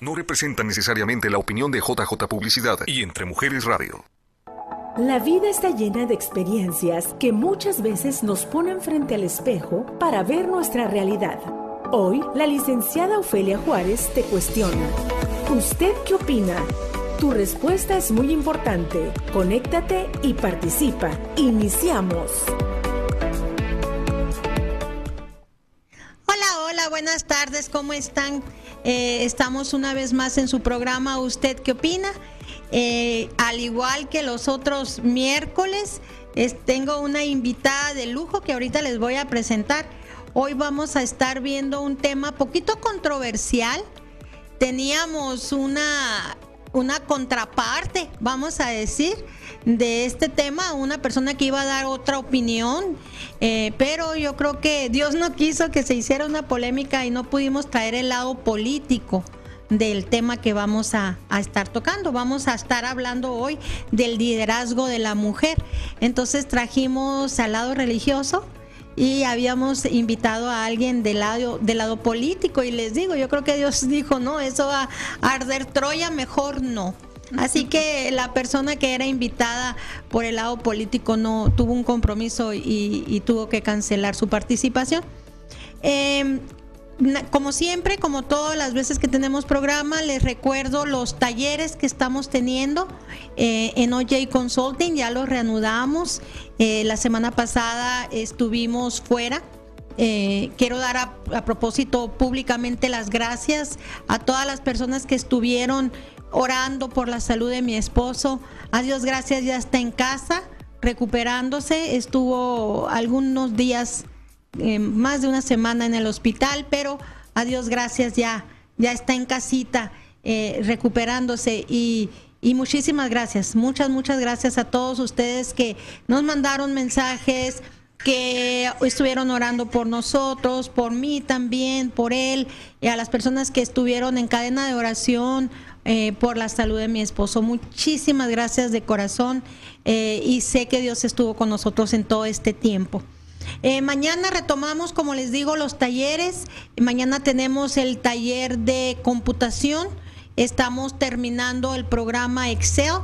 No representa necesariamente la opinión de JJ Publicidad y Entre Mujeres Radio. La vida está llena de experiencias que muchas veces nos ponen frente al espejo para ver nuestra realidad. Hoy, la licenciada Ofelia Juárez te cuestiona. ¿Usted qué opina? Tu respuesta es muy importante. Conéctate y participa. Iniciamos. Hola, hola, buenas tardes, ¿cómo están? Eh, estamos una vez más en su programa ¿Usted qué opina? Eh, al igual que los otros miércoles, tengo una invitada de lujo que ahorita les voy a presentar. Hoy vamos a estar viendo un tema poquito controversial. Teníamos una, una contraparte, vamos a decir, de este tema, una persona que iba a dar otra opinión, eh, pero yo creo que Dios no quiso que se hiciera una polémica y no pudimos traer el lado político del tema que vamos a, a, estar tocando. Vamos a estar hablando hoy del liderazgo de la mujer. Entonces trajimos al lado religioso y habíamos invitado a alguien del lado, del lado político y les digo, yo creo que Dios dijo, no, eso va a arder Troya, mejor no. Así que la persona que era invitada por el lado político no tuvo un compromiso y, tuvo que cancelar su participación. Em, como siempre, como todas las veces que tenemos programa, les recuerdo los talleres que estamos teniendo eh, en OJ Consulting, ya los reanudamos. Eh, la semana pasada estuvimos fuera. Eh, quiero dar a, propósito públicamente las gracias a todas las personas que estuvieron orando por la salud de mi esposo. A Dios gracias, ya está en casa, recuperándose. Estuvo algunos días, eh, más de una semana en el hospital, pero a Dios gracias, ya, ya está en casita, eh, recuperándose. Y, y muchísimas gracias, muchas, muchas gracias a todos ustedes que nos mandaron mensajes que estuvieron orando por nosotros, por mí también, por él, y a las personas que estuvieron en cadena de oración, eh, por la salud de mi esposo. Muchísimas gracias de corazón eh, y sé que Dios estuvo con nosotros en todo este tiempo. Eh, mañana retomamos, como les digo, los talleres. Mañana tenemos el taller de computación. Estamos terminando el programa Excel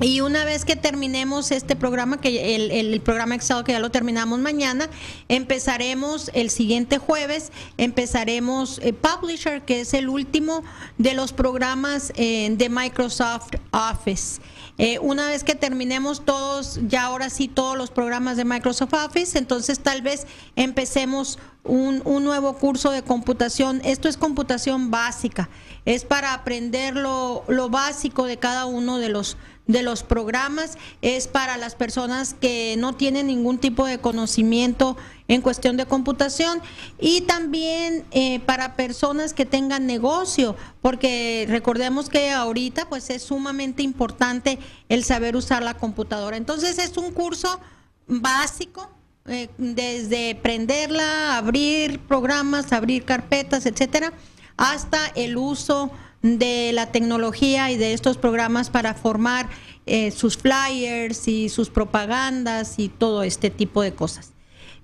y una vez que terminemos este programa, que el, programa Excel que ya lo terminamos mañana, empezaremos el siguiente jueves, empezaremos eh, Publisher, que es el último de los programas eh, de Microsoft Office. Eh, una vez que terminemos todos, ya ahora sí todos los programas de Microsoft Office, entonces tal vez empecemos un, un nuevo curso de computación. Esto es computación básica, es para aprender lo, lo básico de cada uno de los de los programas es para las personas que no tienen ningún tipo de conocimiento en cuestión de computación y también eh, para personas que tengan negocio, porque recordemos que ahorita pues es sumamente importante el saber usar la computadora. Entonces es un curso básico eh, desde prenderla, abrir programas, abrir carpetas, etcétera, hasta el uso de la tecnología y de estos programas para formar eh, sus flyers y sus propagandas y todo este tipo de cosas.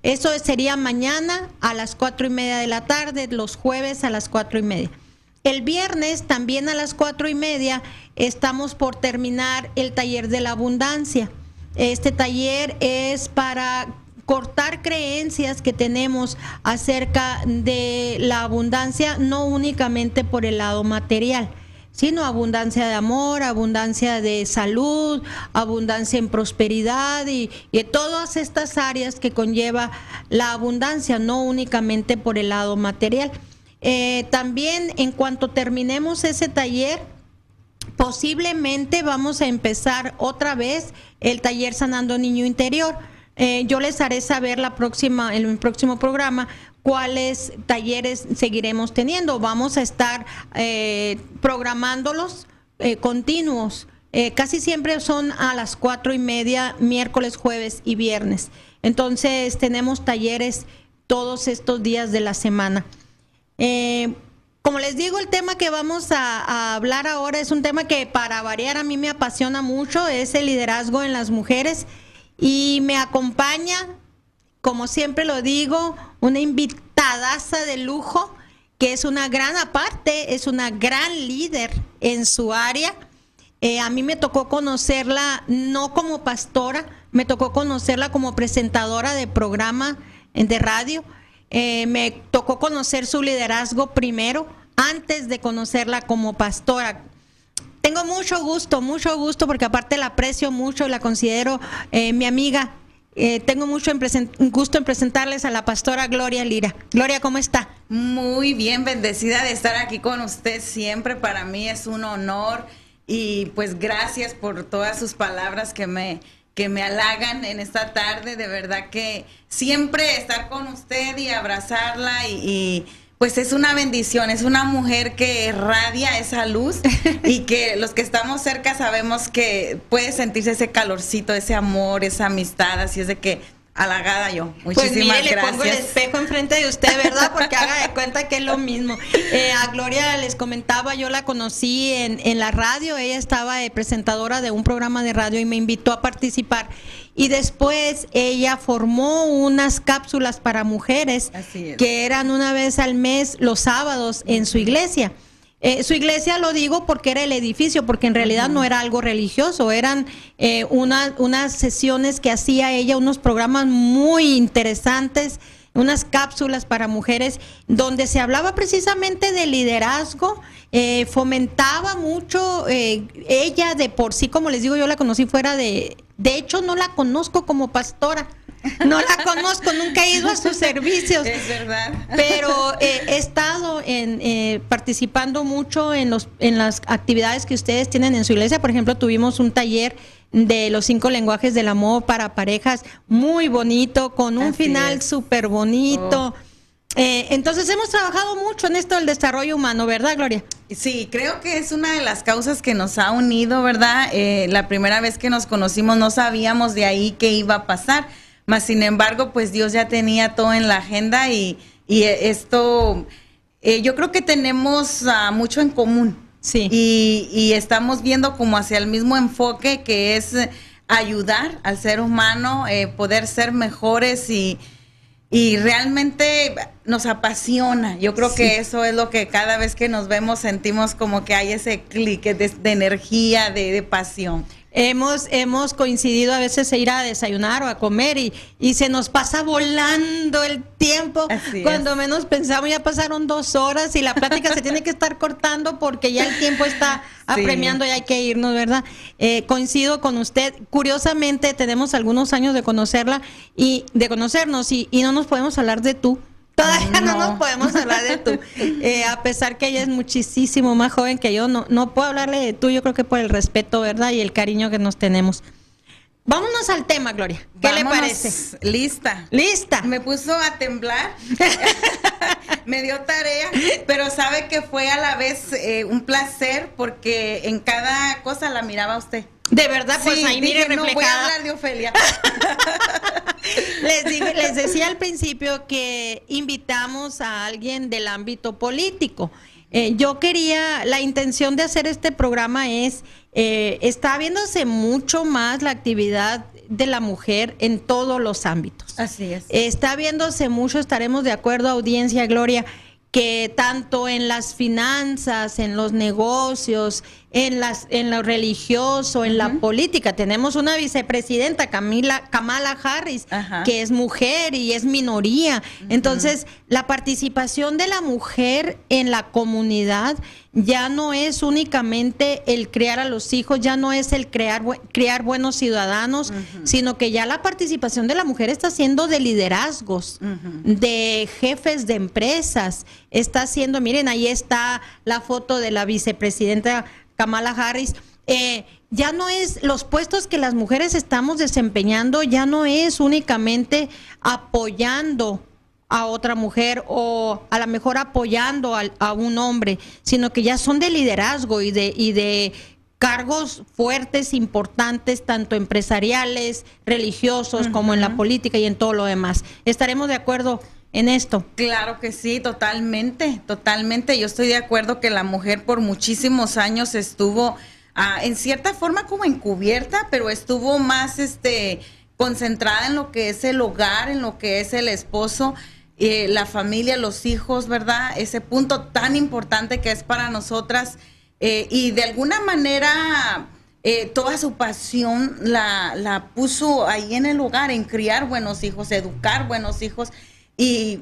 Eso sería mañana a las cuatro y media de la tarde, los jueves a las cuatro y media. El viernes también a las cuatro y media estamos por terminar el taller de la abundancia. Este taller es para cortar creencias que tenemos acerca de la abundancia, no únicamente por el lado material, sino abundancia de amor, abundancia de salud, abundancia en prosperidad y, y todas estas áreas que conlleva la abundancia, no únicamente por el lado material. Eh, también en cuanto terminemos ese taller, posiblemente vamos a empezar otra vez el taller Sanando Niño Interior eh, yo les haré saber la próxima, en el próximo programa cuáles talleres seguiremos teniendo. Vamos a estar eh, programándolos eh, continuos. casi siempre son a las cuatro y media, miércoles, jueves y viernes. Entonces tenemos talleres todos estos días de la semana. como les digo, el tema que vamos a, hablar ahora es un tema que para variar a mí me apasiona mucho, es el liderazgo en las mujeres. Y me acompaña, como siempre lo digo, una invitadaza de lujo que es una gran aparte, es una gran líder en su área. Eh, a mí me tocó conocerla no como pastora, me tocó conocerla como presentadora de programa de radio. Eh, me tocó conocer su liderazgo primero, antes de conocerla como pastora. Tengo mucho gusto, mucho gusto, porque aparte la aprecio mucho la considero eh, mi amiga. Eh, tengo mucho gusto en presentarles a la pastora Gloria Lira. Gloria, ¿cómo está? Muy bien, bendecida de estar aquí con usted siempre. Para mí es un honor y pues gracias por todas sus palabras que me, que me halagan en esta tarde. De verdad que siempre estar con usted y abrazarla y, pues es una bendición, es una mujer que irradia esa luz y que los que estamos cerca sabemos que puede sentirse ese calorcito, ese amor, esa amistad, así es de que halagada yo. Muchísimas pues mire, le pongo el espejo enfrente de usted, ¿verdad? Porque haga de cuenta que es lo mismo. Eh, a Gloria les comentaba, yo la conocí en, en la radio, ella estaba presentadora de un programa de radio y me invitó a participar. Y después ella formó unas cápsulas para mujeres que eran una vez al mes los sábados en su iglesia. Eh, su iglesia lo digo porque era el edificio, porque en realidad no era algo religioso, eran eh, unas sesiones que hacía ella, unos programas muy interesantes, unas cápsulas para mujeres, donde se hablaba precisamente de liderazgo, eh, fomentaba mucho ella de por sí, como les digo, yo la conocí fuera de, de hecho no la conozco como pastora no la conozco, nunca he ido a sus servicios. Es verdad. Pero eh, he estado en, eh, participando mucho en, los, en las actividades que ustedes tienen en su iglesia. Por ejemplo, tuvimos un taller de los cinco lenguajes del amor para parejas muy bonito, con un final súper bonito. Oh. Eh, entonces hemos trabajado mucho en esto del desarrollo humano, ¿verdad, Gloria? Sí, creo que es una de las causas que nos ha unido, ¿verdad? la primera vez que nos conocimos no sabíamos de ahí qué iba a pasar más sin embargo, pues Dios ya tenía todo en la agenda y, esto, eh, yo creo que tenemos uh, mucho en común. Sí. Y, estamos viendo como hacia el mismo enfoque que es ayudar al ser humano, eh, poder ser mejores y, y realmente nos apasiona. Yo creo que eso es lo que cada vez que nos vemos sentimos como que hay ese clic de, energía, de, de pasión hemos, hemos coincidido a veces a ir a desayunar o a comer y, y se nos pasa volando el tiempo. Cuando menos pensamos ya pasaron dos horas y la plática se tiene que estar cortando porque ya el tiempo está apremiando y hay que irnos, ¿verdad? Eh, coincido con usted. Curiosamente tenemos algunos años de conocerla y de conocernos y, y no nos podemos hablar de tú. Todavía no. nos podemos hablar de tú. Eh, a pesar que ella es muchísimo más joven que yo, no, no puedo hablarle de tú, yo creo que por el respeto, ¿verdad? Y el cariño que nos tenemos. Vámonos al tema, Gloria. ¿Qué le parece? Lista. Lista. Me puso a temblar. me dio tarea, pero sabe que fue a la vez eh, un placer porque en cada cosa la miraba usted. De verdad, pues ahí mire reflejada. No voy a hablar de Ofelia. les, les decía al principio que invitamos a alguien del ámbito político. Eh, yo quería, la intención de hacer este programa es, eh, está viéndose mucho más la actividad de la mujer en todos los ámbitos. Así es. está viéndose mucho, estaremos de acuerdo, audiencia, Gloria, que tanto en las finanzas, en los negocios, en las en lo religioso, en la política, tenemos una vicepresidenta Camila Kamala Harris que es mujer y es minoría. Entonces, la participación de la mujer en la comunidad ya no es únicamente el crear a los hijos, ya no es el crear, crear buenos ciudadanos, sino que ya la participación de la mujer está siendo de liderazgos, de jefes de empresas, está siendo, miren, ahí está la foto de la vicepresidenta Kamala Harris. Eh, ya no es los puestos que las mujeres estamos desempeñando, ya no es únicamente apoyando a otra mujer o a lo mejor apoyando a, un hombre, sino que ya son de liderazgo y de, y de cargos fuertes, importantes, tanto empresariales, religiosos, como en la política y en todo lo demás. ¿Estaremos de acuerdo en esto? Claro que sí, totalmente, totalmente. Yo estoy de acuerdo que la mujer por muchísimos años estuvo ah, en cierta forma como encubierta, pero estuvo más este concentrada en lo que es el hogar, en lo que es el esposo eh, la familia, los hijos, ¿verdad? Ese punto tan importante que es para nosotras eh, y de alguna manera eh, toda su pasión la, la puso ahí en el hogar, en criar buenos hijos, educar buenos hijos y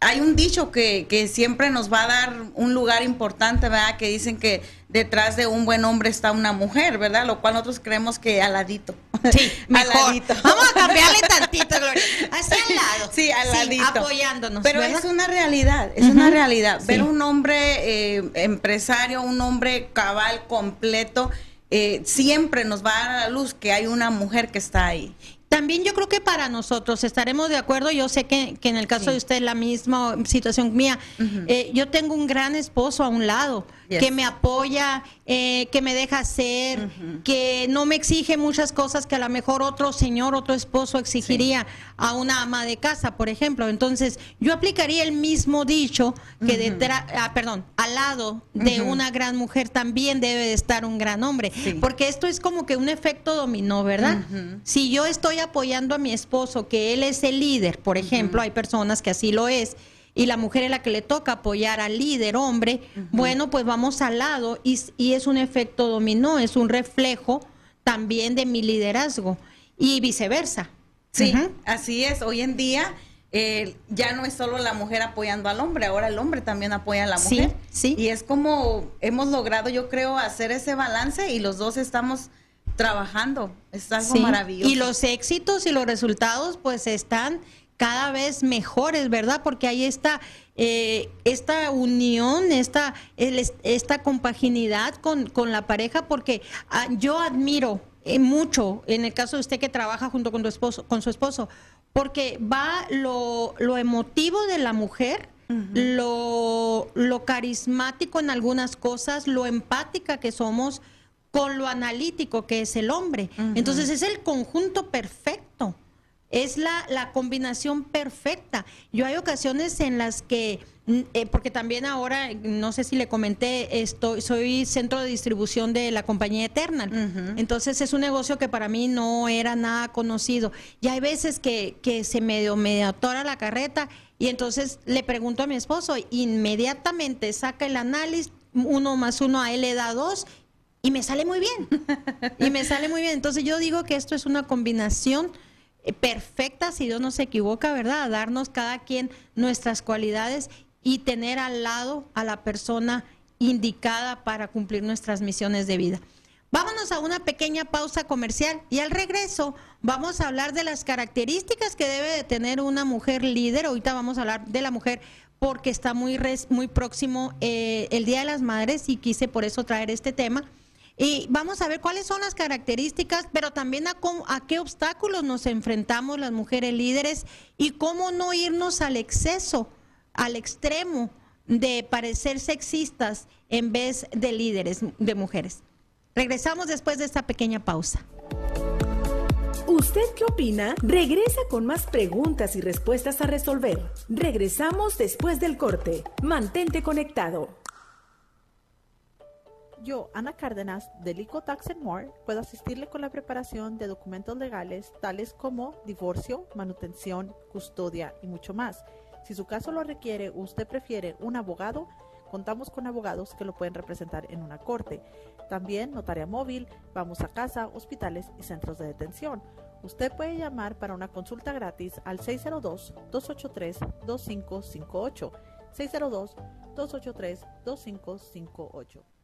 hay un dicho que, que, siempre nos va a dar un lugar importante, ¿verdad? Que dicen que detrás de un buen hombre está una mujer, ¿verdad? Lo cual nosotros creemos que aladito. Sí, mejor. Vamos a cambiarle tantito, Gloria. Así al lado. Sí, aladito. Sí, apoyándonos. Pero es una realidad, es una realidad. Ver un hombre eh, empresario, un hombre cabal, completo, eh, siempre nos va a dar a la luz que hay una mujer que está ahí. También yo creo que para nosotros estaremos de acuerdo, yo sé que, en el caso de usted la misma situación mía, eh, yo tengo un gran esposo a un lado que me apoya, eh, que me deja hacer, que no me exige muchas cosas que a lo mejor otro señor, otro esposo exigiría a una ama de casa, por ejemplo. Entonces, yo aplicaría el mismo dicho que detrás, ah, perdón, al lado de una gran mujer también debe de estar un gran hombre, porque esto es como que un efecto dominó, ¿verdad? Si yo estoy apoyando a mi esposo, que él es el líder, por ejemplo, hay personas que así lo es, y la mujer es la que le toca apoyar al líder hombre, bueno, pues vamos al lado y, es un efecto dominó, es un reflejo también de mi liderazgo y viceversa. Sí, así es. Hoy en día eh, ya no es solo la mujer apoyando al hombre, ahora el hombre también apoya a la mujer. Sí, sí. Y es como hemos logrado, yo creo, hacer ese balance y los dos estamos trabajando. Es algo maravilloso. Y los éxitos y los resultados pues están cada vez mejores, ¿verdad? Porque ahí está eh, esta unión, esta, esta compaginidad con, con, la pareja, porque ah, yo admiro eh, mucho, en el caso de usted que trabaja junto con, tu esposo, con su esposo, porque va lo, lo emotivo de la mujer, lo, lo carismático en algunas cosas, lo empática que somos, con lo analítico que es el hombre. Entonces es el conjunto perfecto. Es la, la combinación perfecta. Yo hay ocasiones en las que, mm, eh, porque también ahora, no sé si le comenté, estoy, soy centro de distribución de la compañía Eternal. Entonces es un negocio que para mí no era nada conocido. Y hay veces que, que se medio, medio atora la carreta y entonces le pregunto a mi esposo, inmediatamente saca el análisis, uno más uno a él le da dos y me sale muy bien. y me sale muy bien. Entonces yo digo que esto es una combinación perfecta, si Dios no se equivoca, ¿verdad? darnos cada quien nuestras cualidades y tener al lado a la persona indicada para cumplir nuestras misiones de vida. Vámonos a una pequeña pausa comercial y al regreso vamos a hablar de las características que debe de tener una mujer líder. Ahorita vamos a hablar de la mujer porque está muy, muy próximo eh, el Día de las Madres y quise por eso traer este tema. Y vamos a ver cuáles son las características, pero también a, qué obstáculos nos enfrentamos las mujeres líderes y cómo no irnos al exceso, al extremo de parecer sexistas en vez de líderes de mujeres. Regresamos después de esta pequeña pausa. ¿Usted qué opina? Regresa con más preguntas y respuestas a resolver. Regresamos después del corte. Mantente conectado. Yo, Ana Cárdenas, de Lico Tax More, puedo asistirle con la preparación de documentos legales tales como divorcio, manutención, custodia y mucho más. Si su caso lo requiere o usted prefiere un abogado, contamos con abogados que lo pueden representar en una corte. También notaria móvil, vamos a casa, hospitales y centros de detención. Usted puede llamar para una consulta gratis al 602-283-2558. 602-283-2558.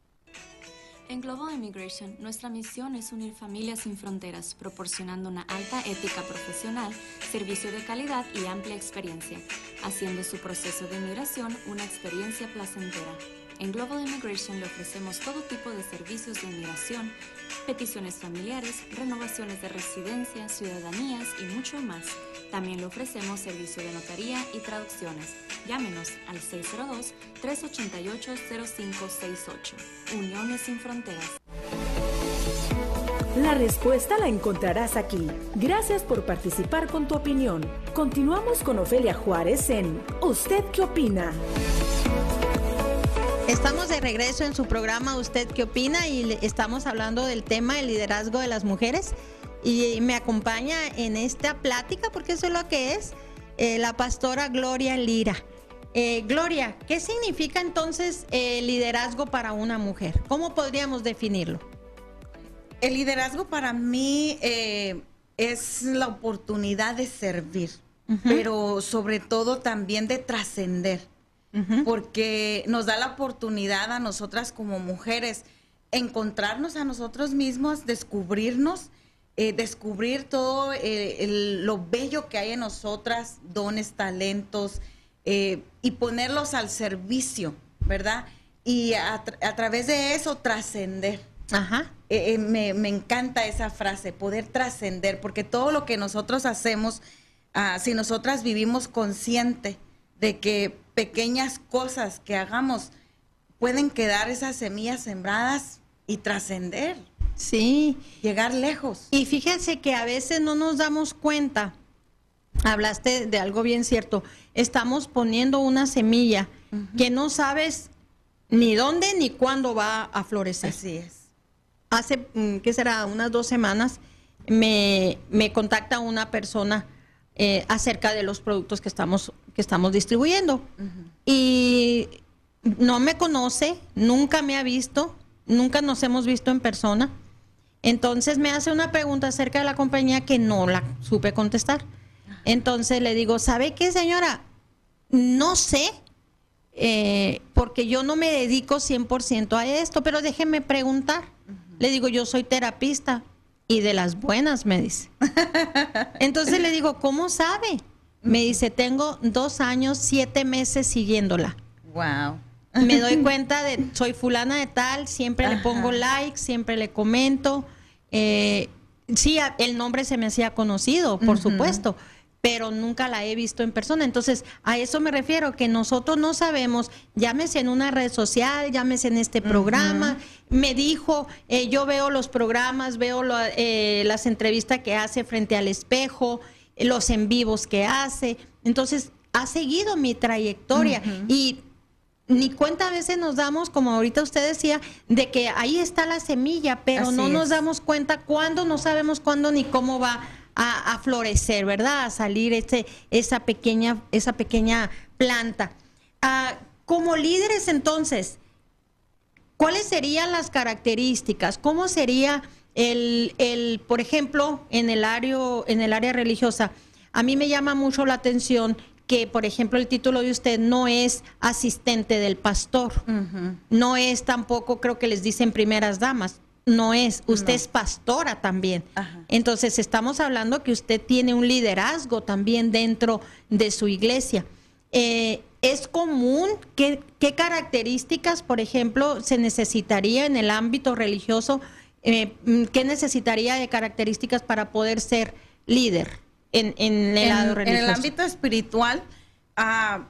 En Global Immigration, nuestra misión es unir familias sin fronteras, proporcionando una alta ética profesional, servicio de calidad y amplia experiencia, haciendo su proceso de inmigración una experiencia placentera. En Global Immigration le ofrecemos todo tipo de servicios de inmigración, peticiones familiares, renovaciones de residencia, ciudadanías y mucho más. También le ofrecemos servicio de notaría y traducciones. Llámenos al 602-388-0568. Uniones sin Fronteras. La respuesta la encontrarás aquí. Gracias por participar con tu opinión. Continuamos con Ofelia Juárez en ¿Usted qué opina? Estamos de regreso en su programa ¿Usted qué opina? Y estamos hablando del tema del liderazgo de las mujeres. Y me acompaña en esta plática, porque eso es lo que es, eh, la pastora Gloria Lira. Eh, Gloria, ¿qué significa entonces el liderazgo para una mujer? ¿Cómo podríamos definirlo? El liderazgo para mí es la oportunidad de servir, pero sobre todo también de trascender, porque nos da la oportunidad a nosotras como mujeres encontrarnos a nosotros mismos, descubrirnos, eh, descubrir todo eh, lo bello que hay en nosotras, dones, talentos, eh, y ponerlos al servicio, ¿verdad? Y a, través de eso trascender. Ajá. Me, encanta esa frase, poder trascender, porque todo lo que nosotros hacemos, ah, si nosotras vivimos consciente de que pequeñas cosas que hagamos pueden quedar esas semillas sembradas y trascender. Sí. Llegar lejos. Y fíjense que a veces no nos damos cuenta. Hablaste de algo bien cierto. Estamos poniendo una semilla que no sabes ni dónde ni cuándo va a florecer. Así es. Hace, mm, ¿qué será? Unas dos semanas me, me contacta una persona eh, acerca de los productos que estamos, que estamos distribuyendo. Y no me conoce, nunca me ha visto, nunca nos hemos visto en persona. Entonces me hace una pregunta acerca de la compañía que no la supe contestar. Entonces le digo, ¿sabe qué, señora? No sé, eh, porque yo no me dedico 100% a esto, pero déjeme preguntar. Le digo, yo soy terapista y de las buenas, me dice. Entonces le digo, ¿cómo sabe? Me dice, tengo dos años, siete meses siguiéndola. Wow me doy cuenta de, soy fulana de tal, siempre le pongo like, siempre le comento. Eh, sí, el nombre se me hacía conocido, por supuesto, pero nunca la he visto en persona. Entonces, a eso me refiero, que nosotros no sabemos, llámese en una red social, llámese en este programa. Me dijo, eh, yo veo los programas, veo eh, las entrevistas que hace frente al espejo, los en vivos que hace. Entonces, ha seguido mi trayectoria y ni cuenta a veces nos damos, como ahorita usted decía, de que ahí está la semilla, pero no nos damos cuenta cuándo, no sabemos cuándo ni cómo va a, florecer, ¿verdad? A salir ese, esa, pequeña, esa pequeña planta. Ah, como líderes, entonces, ¿cuáles serían las características? ¿Cómo sería el, el por ejemplo, en el, área, en el área religiosa? A mí me llama mucho la atención que, por ejemplo, el título de usted no es asistente del pastor, no es tampoco, creo que les dicen primeras damas, no es, usted es pastora también. Entonces, estamos hablando que usted tiene un liderazgo también dentro de su iglesia. Eh, ¿Es común? ¿Qué, características, por ejemplo, se necesitaría en el ámbito religioso? Eh, ¿Qué necesitaría de características para poder ser líder? en, el En el ámbito espiritual, a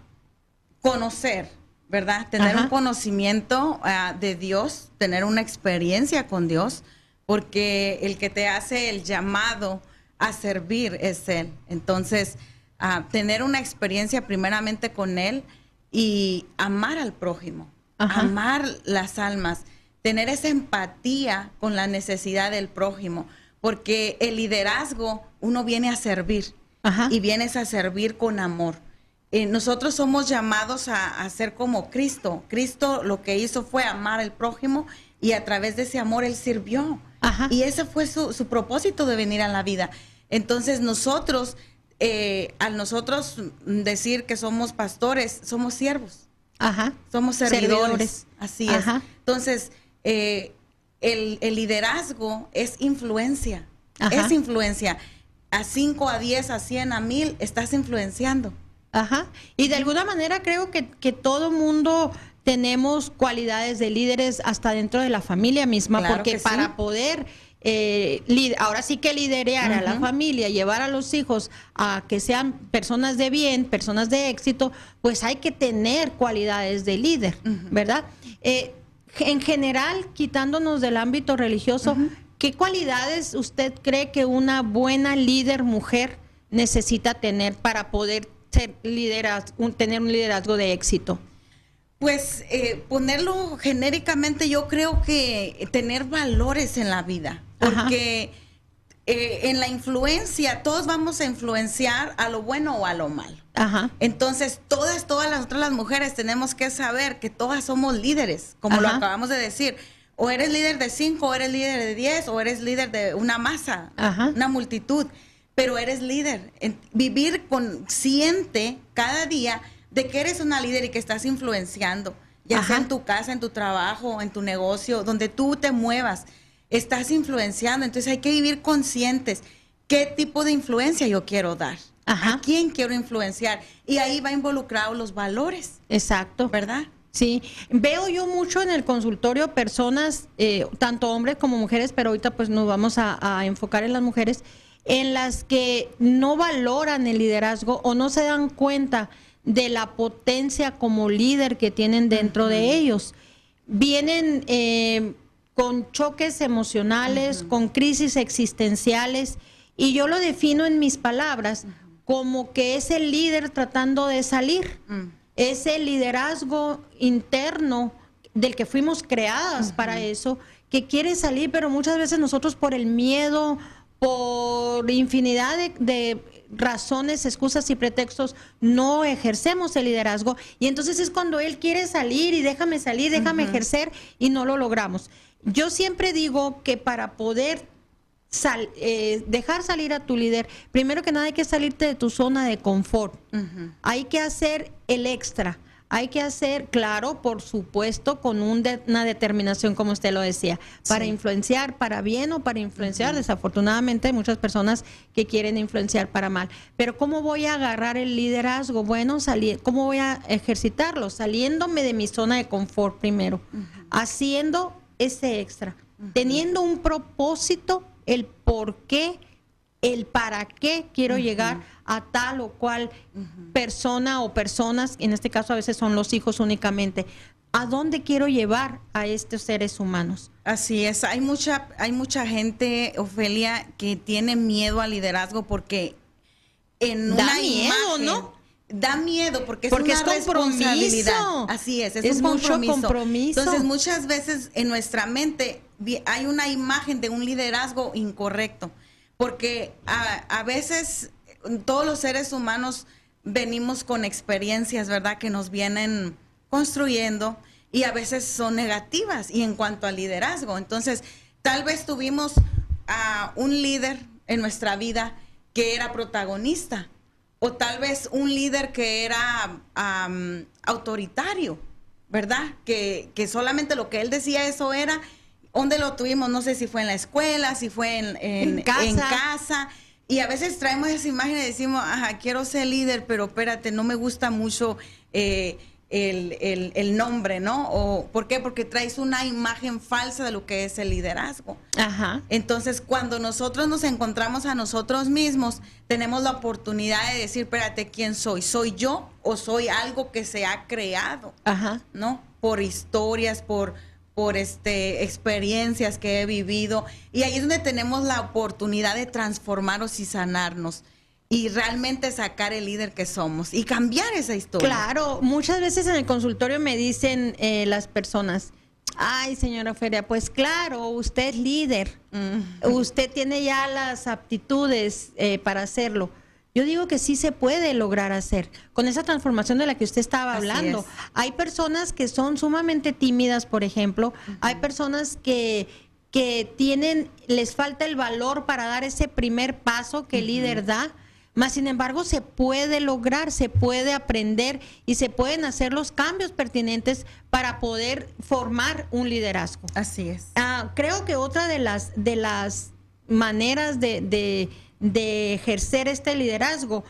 conocer, ¿verdad? Tener un conocimiento ah, de Dios, tener una experiencia con Dios, porque el que te hace el llamado a servir es Él. Entonces, a tener una experiencia primeramente con Él y amar al prójimo, amar las almas, tener esa empatía con la necesidad del prójimo porque el liderazgo uno viene a servir y vienes a servir con amor. Eh, nosotros somos llamados a, ser como Cristo. Cristo lo que hizo fue amar al prójimo y a través de ese amor él sirvió. Y ese fue su, propósito de venir a la vida. Entonces nosotros, eh, al nosotros decir que somos pastores, somos siervos. Somos servidores. Así es. Entonces, eh, el, liderazgo es influencia. Es influencia. A 5, a 10, a 100, a 1000, estás influenciando. Ajá. Y de alguna manera creo que, que todo mundo tenemos cualidades de líderes hasta dentro de la familia misma, porque para poder eh, ahora sí que liderar a la familia, llevar a los hijos a que sean personas de bien, personas de éxito, pues hay que tener cualidades de líder, ¿verdad? Eh, en general, quitándonos del ámbito religioso, ¿qué cualidades usted cree que una buena líder mujer necesita tener para poder ser tener un liderazgo de éxito? Pues eh, ponerlo genéricamente, yo creo que tener valores en la vida, porque eh, en la influencia, todos vamos a influenciar a lo bueno o a lo malo. Ajá. Entonces, todas, todas las otras las mujeres tenemos que saber que todas somos líderes, como lo acabamos de decir. O eres líder de cinco, o eres líder de diez, o eres líder de una masa, Ajá. una multitud. Pero eres líder. Vivir consciente cada día de que eres una líder y que estás influenciando, ya sea en tu casa, en tu trabajo, en tu negocio, donde tú te muevas, estás influenciando. Entonces hay que vivir conscientes. ¿Qué tipo de influencia yo quiero dar? Ajá. ¿A quién quiero influenciar? Y ahí va involucrado los valores, Exacto. ¿verdad? Sí, veo yo mucho en el consultorio personas, eh, tanto hombres como mujeres, pero ahorita pues nos vamos a, a enfocar en las mujeres, en las que no valoran el liderazgo o no se dan cuenta de la potencia como líder que tienen dentro de ellos. Vienen eh, con choques emocionales, con crisis existenciales, y yo lo defino en mis palabras como que es el líder tratando de salir. Ese liderazgo interno del que fuimos creadas para eso, que quiere salir, pero muchas veces nosotros por el miedo, por infinidad de, de razones, excusas y pretextos, no ejercemos el liderazgo. Y entonces es cuando él quiere salir y déjame salir, déjame ejercer y no lo logramos. Yo siempre digo que para poder sal- eh, dejar salir a tu líder, primero que nada hay que salirte de tu zona de confort. Hay que hacer el extra. Hay que hacer, claro, por supuesto, con un de- una determinación, como usted lo decía, para influenciar para bien o para influenciar. Desafortunadamente hay muchas personas que quieren influenciar para mal. Pero ¿cómo voy a agarrar el liderazgo? Bueno, salir, ¿cómo voy a ejercitarlo? Saliéndome de mi zona de confort primero, haciendo ese extra, teniendo un propósito, el por qué, el para qué quiero llegar a tal o cual persona o personas, en este caso a veces son los hijos únicamente, a dónde quiero llevar a estos seres humanos. Así es, hay mucha, hay mucha gente, Ofelia, que tiene miedo al liderazgo porque en Da una miedo, imagen- ¿no? Da miedo porque es Porque una es compromiso. responsabilidad. Así es, es, Es un mucho compromiso. compromiso. Entonces, muchas veces en nuestra mente hay una imagen de un liderazgo incorrecto, porque a, a veces todos los seres humanos venimos con experiencias, ¿verdad? Que nos vienen construyendo y a veces son negativas. Y en cuanto al liderazgo, entonces tal vez tuvimos a un líder en nuestra vida que era protagonista o tal vez un líder que era am, autoritario, ¿verdad? Que, que solamente lo que él decía eso era, ¿dónde lo tuvimos? No sé si fue en la escuela, si fue en, en- En casa. en casa. Y a veces traemos esa imagen y decimos, ajá, quiero ser líder, pero espérate, no me gusta mucho eh, el, el- el nombre, ¿no? O, ¿Por qué? Porque traes una imagen falsa de lo que es el liderazgo. Ajá. Entonces, cuando nosotros nos encontramos a nosotros mismos, tenemos la oportunidad de decir, espérate, ¿quién soy? ¿Soy yo o soy algo que se ha creado? Ajá. ¿No? Por historias, por, por este, experiencias que he vivido. Y ahí es donde tenemos la oportunidad de transformarnos y sanarnos y realmente sacar el líder que somos y cambiar esa historia. Claro, muchas veces en el consultorio me dicen eh, las personas, ay señora Feria, pues claro, usted es líder, Mm. usted tiene ya las aptitudes eh, para hacerlo. Yo digo que sí se puede lograr hacer con esa transformación de la que usted estaba hablando. es. Hay personas que son sumamente tímidas, por ejemplo. Hay personas que, que tienen, les falta el valor para dar ese primer paso que el líder da. Más sin embargo, se puede lograr, se puede aprender y se pueden hacer los cambios pertinentes para poder formar un liderazgo. Así es. Ah, creo que otra de las de las maneras de, de- de ejercer este liderazgo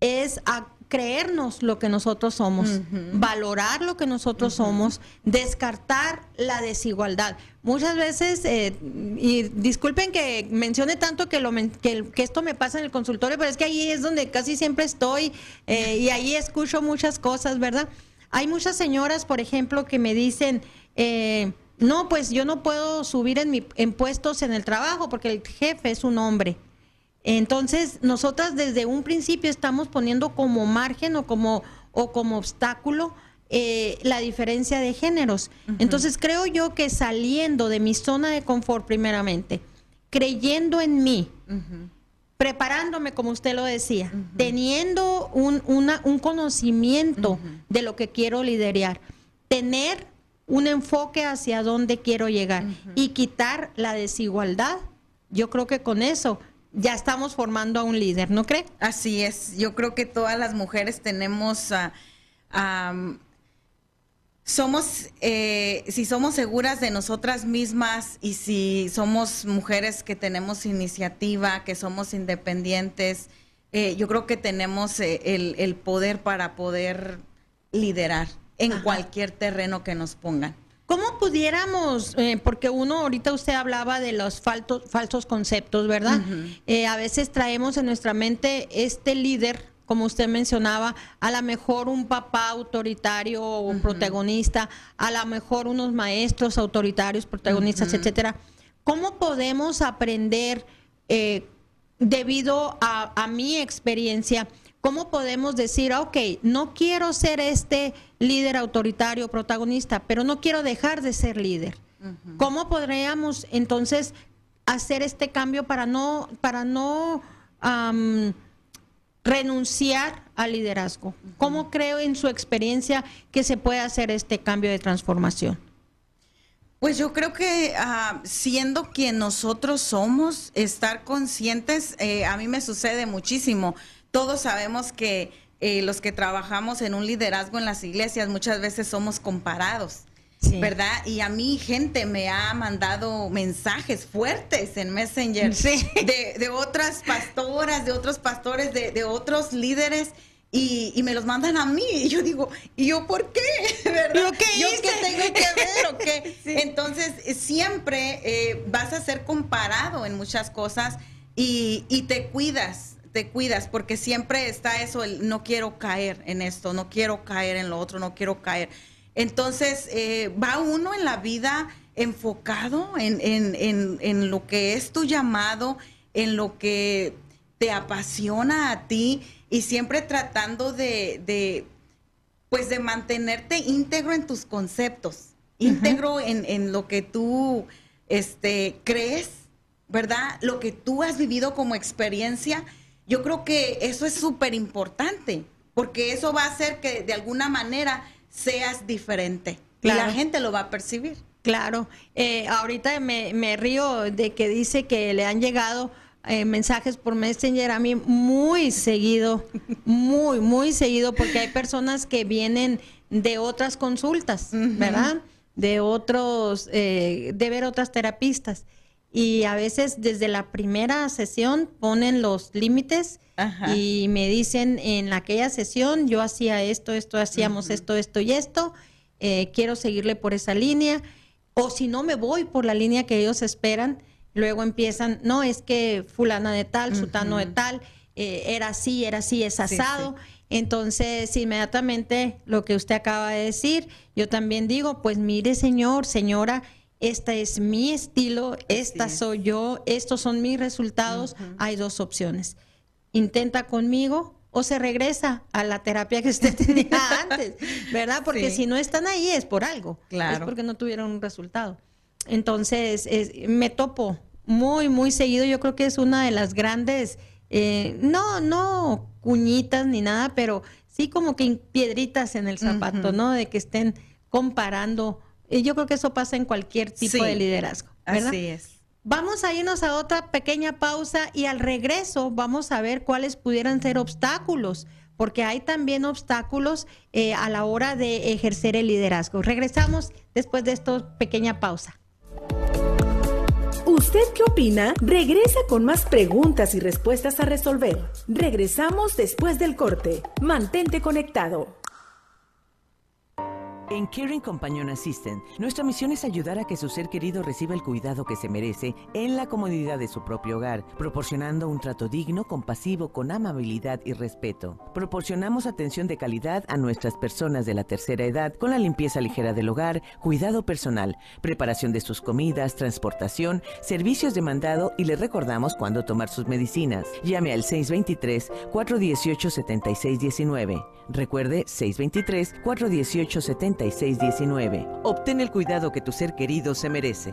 es a creernos lo que nosotros somos, valorar lo que nosotros somos, descartar la desigualdad. Muchas veces, eh, y disculpen que mencione tanto que, lo, que, que esto me pasa en el consultorio, pero es que ahí es donde casi siempre estoy eh, y ahí escucho muchas cosas, ¿verdad? Hay muchas señoras, por ejemplo, que me dicen, eh, no, pues yo no puedo subir en, mi, en puestos en el trabajo porque el jefe es un hombre. Entonces, nosotras desde un principio estamos poniendo como margen o como, o como obstáculo eh, la diferencia de géneros. Entonces, creo yo que saliendo de mi zona de confort primeramente creyendo en mí, preparándome, como usted lo decía, teniendo un, un conocimiento de lo que quiero liderar, tener un enfoque hacia dónde quiero llegar y quitar la desigualdad. Yo creo que con eso ya estamos formando a un líder, ¿no cree? Así es. Yo creo que todas las mujeres tenemos, somos, eh, si somos seguras de nosotras mismas y si somos mujeres que tenemos iniciativa, que somos independientes, eh, yo creo que tenemos eh, el, poder para poder liderar en cualquier terreno que nos pongan. ¿Cómo pudiéramos, eh, porque uno, ahorita usted hablaba de los faltos, falsos conceptos, ¿verdad? Eh, a veces traemos en nuestra mente este líder, como usted mencionaba, a lo mejor un papá autoritario o protagonista, a lo mejor unos maestros autoritarios, protagonistas, etcétera. ¿Cómo podemos aprender, eh, debido a, a mi experiencia, ¿cómo podemos decir, ok, no quiero ser este líder autoritario, protagonista, pero no quiero dejar de ser líder? ¿Cómo podríamos entonces hacer este cambio para no, para no renunciar al liderazgo? ¿Cómo creo en su experiencia que se puede hacer este cambio de transformación? Pues yo creo que ah, siendo quien nosotros somos, estar conscientes, eh, a mí me sucede muchísimo todos sabemos que eh, los que trabajamos en un liderazgo en las iglesias muchas veces somos comparados. ¿Verdad? Y a mí gente me ha mandado mensajes fuertes en Messenger de, otras pastoras, de otros pastores, de, otros líderes. Y, me los mandan a mí. Y yo digo, ¿y yo por qué? ¿Verdad? ¿Yo qué, tengo que ver o qué? Entonces, siempre eh, vas a ser comparado en muchas cosas y, y te cuidas te cuidas, porque siempre está eso, el no quiero caer en esto, no quiero caer en lo otro, no quiero caer. Entonces, eh, va uno en la vida enfocado en, en, en, lo que es tu llamado, en lo que te apasiona a ti y siempre tratando de, de pues de mantenerte íntegro en tus conceptos, íntegro en, en, lo que tú este, crees, ¿verdad? Lo que tú has vivido como experiencia yo creo que eso es súper importante, porque eso va a hacer que de alguna manera seas diferente. Y la gente lo va a percibir. Claro. Eh, ahorita me, río de que dice que le han llegado eh, mensajes por Messenger a mí muy seguido, muy, muy seguido, porque hay personas que vienen de otras consultas, ¿verdad? De otros, eh, de ver otras terapistas y a veces desde la primera sesión ponen los límites y me dicen en aquella sesión yo hacía esto, esto, hacíamos esto, esto y esto, eh, quiero seguirle por esa línea o si no me voy por la línea que ellos esperan, luego empiezan, no, es que fulana de tal, sutano de tal, eh, era así, era así, es asado. Entonces, inmediatamente lo que usted acaba de decir, yo también digo, pues mire señor, señora, este es mi estilo, esta soy yo, estos son mis resultados, hay dos opciones. Intenta conmigo o se regresa a la terapia que usted tenía antes, ¿verdad? Porque si no están ahí es por algo, claro. es porque no tuvieron un resultado. Entonces, me topo muy, muy seguido, yo creo que es una de las grandes, eh, no, no cuñitas ni nada, pero sí como que piedritas en el zapato, ¿no? De que estén comparando y yo creo que eso pasa en cualquier tipo de liderazgo. ¿verdad? Así es. Vamos a irnos a otra pequeña pausa y al regreso vamos a ver cuáles pudieran ser obstáculos, porque hay también obstáculos eh, a la hora de ejercer el liderazgo. Regresamos después de esta pequeña pausa. ¿Usted qué opina? Regresa con más preguntas y respuestas a resolver. Regresamos después del corte. Mantente conectado. En Caring Companion Assistant, nuestra misión es ayudar a que su ser querido reciba el cuidado que se merece en la comodidad de su propio hogar, proporcionando un trato digno, compasivo, con amabilidad y respeto. Proporcionamos atención de calidad a nuestras personas de la tercera edad con la limpieza ligera del hogar, cuidado personal, preparación de sus comidas, transportación, servicios de mandado y les recordamos cuándo tomar sus medicinas. Llame al 623-418-7619. Recuerde 623-418-7619. 3619. Obtén el cuidado que tu ser querido se merece.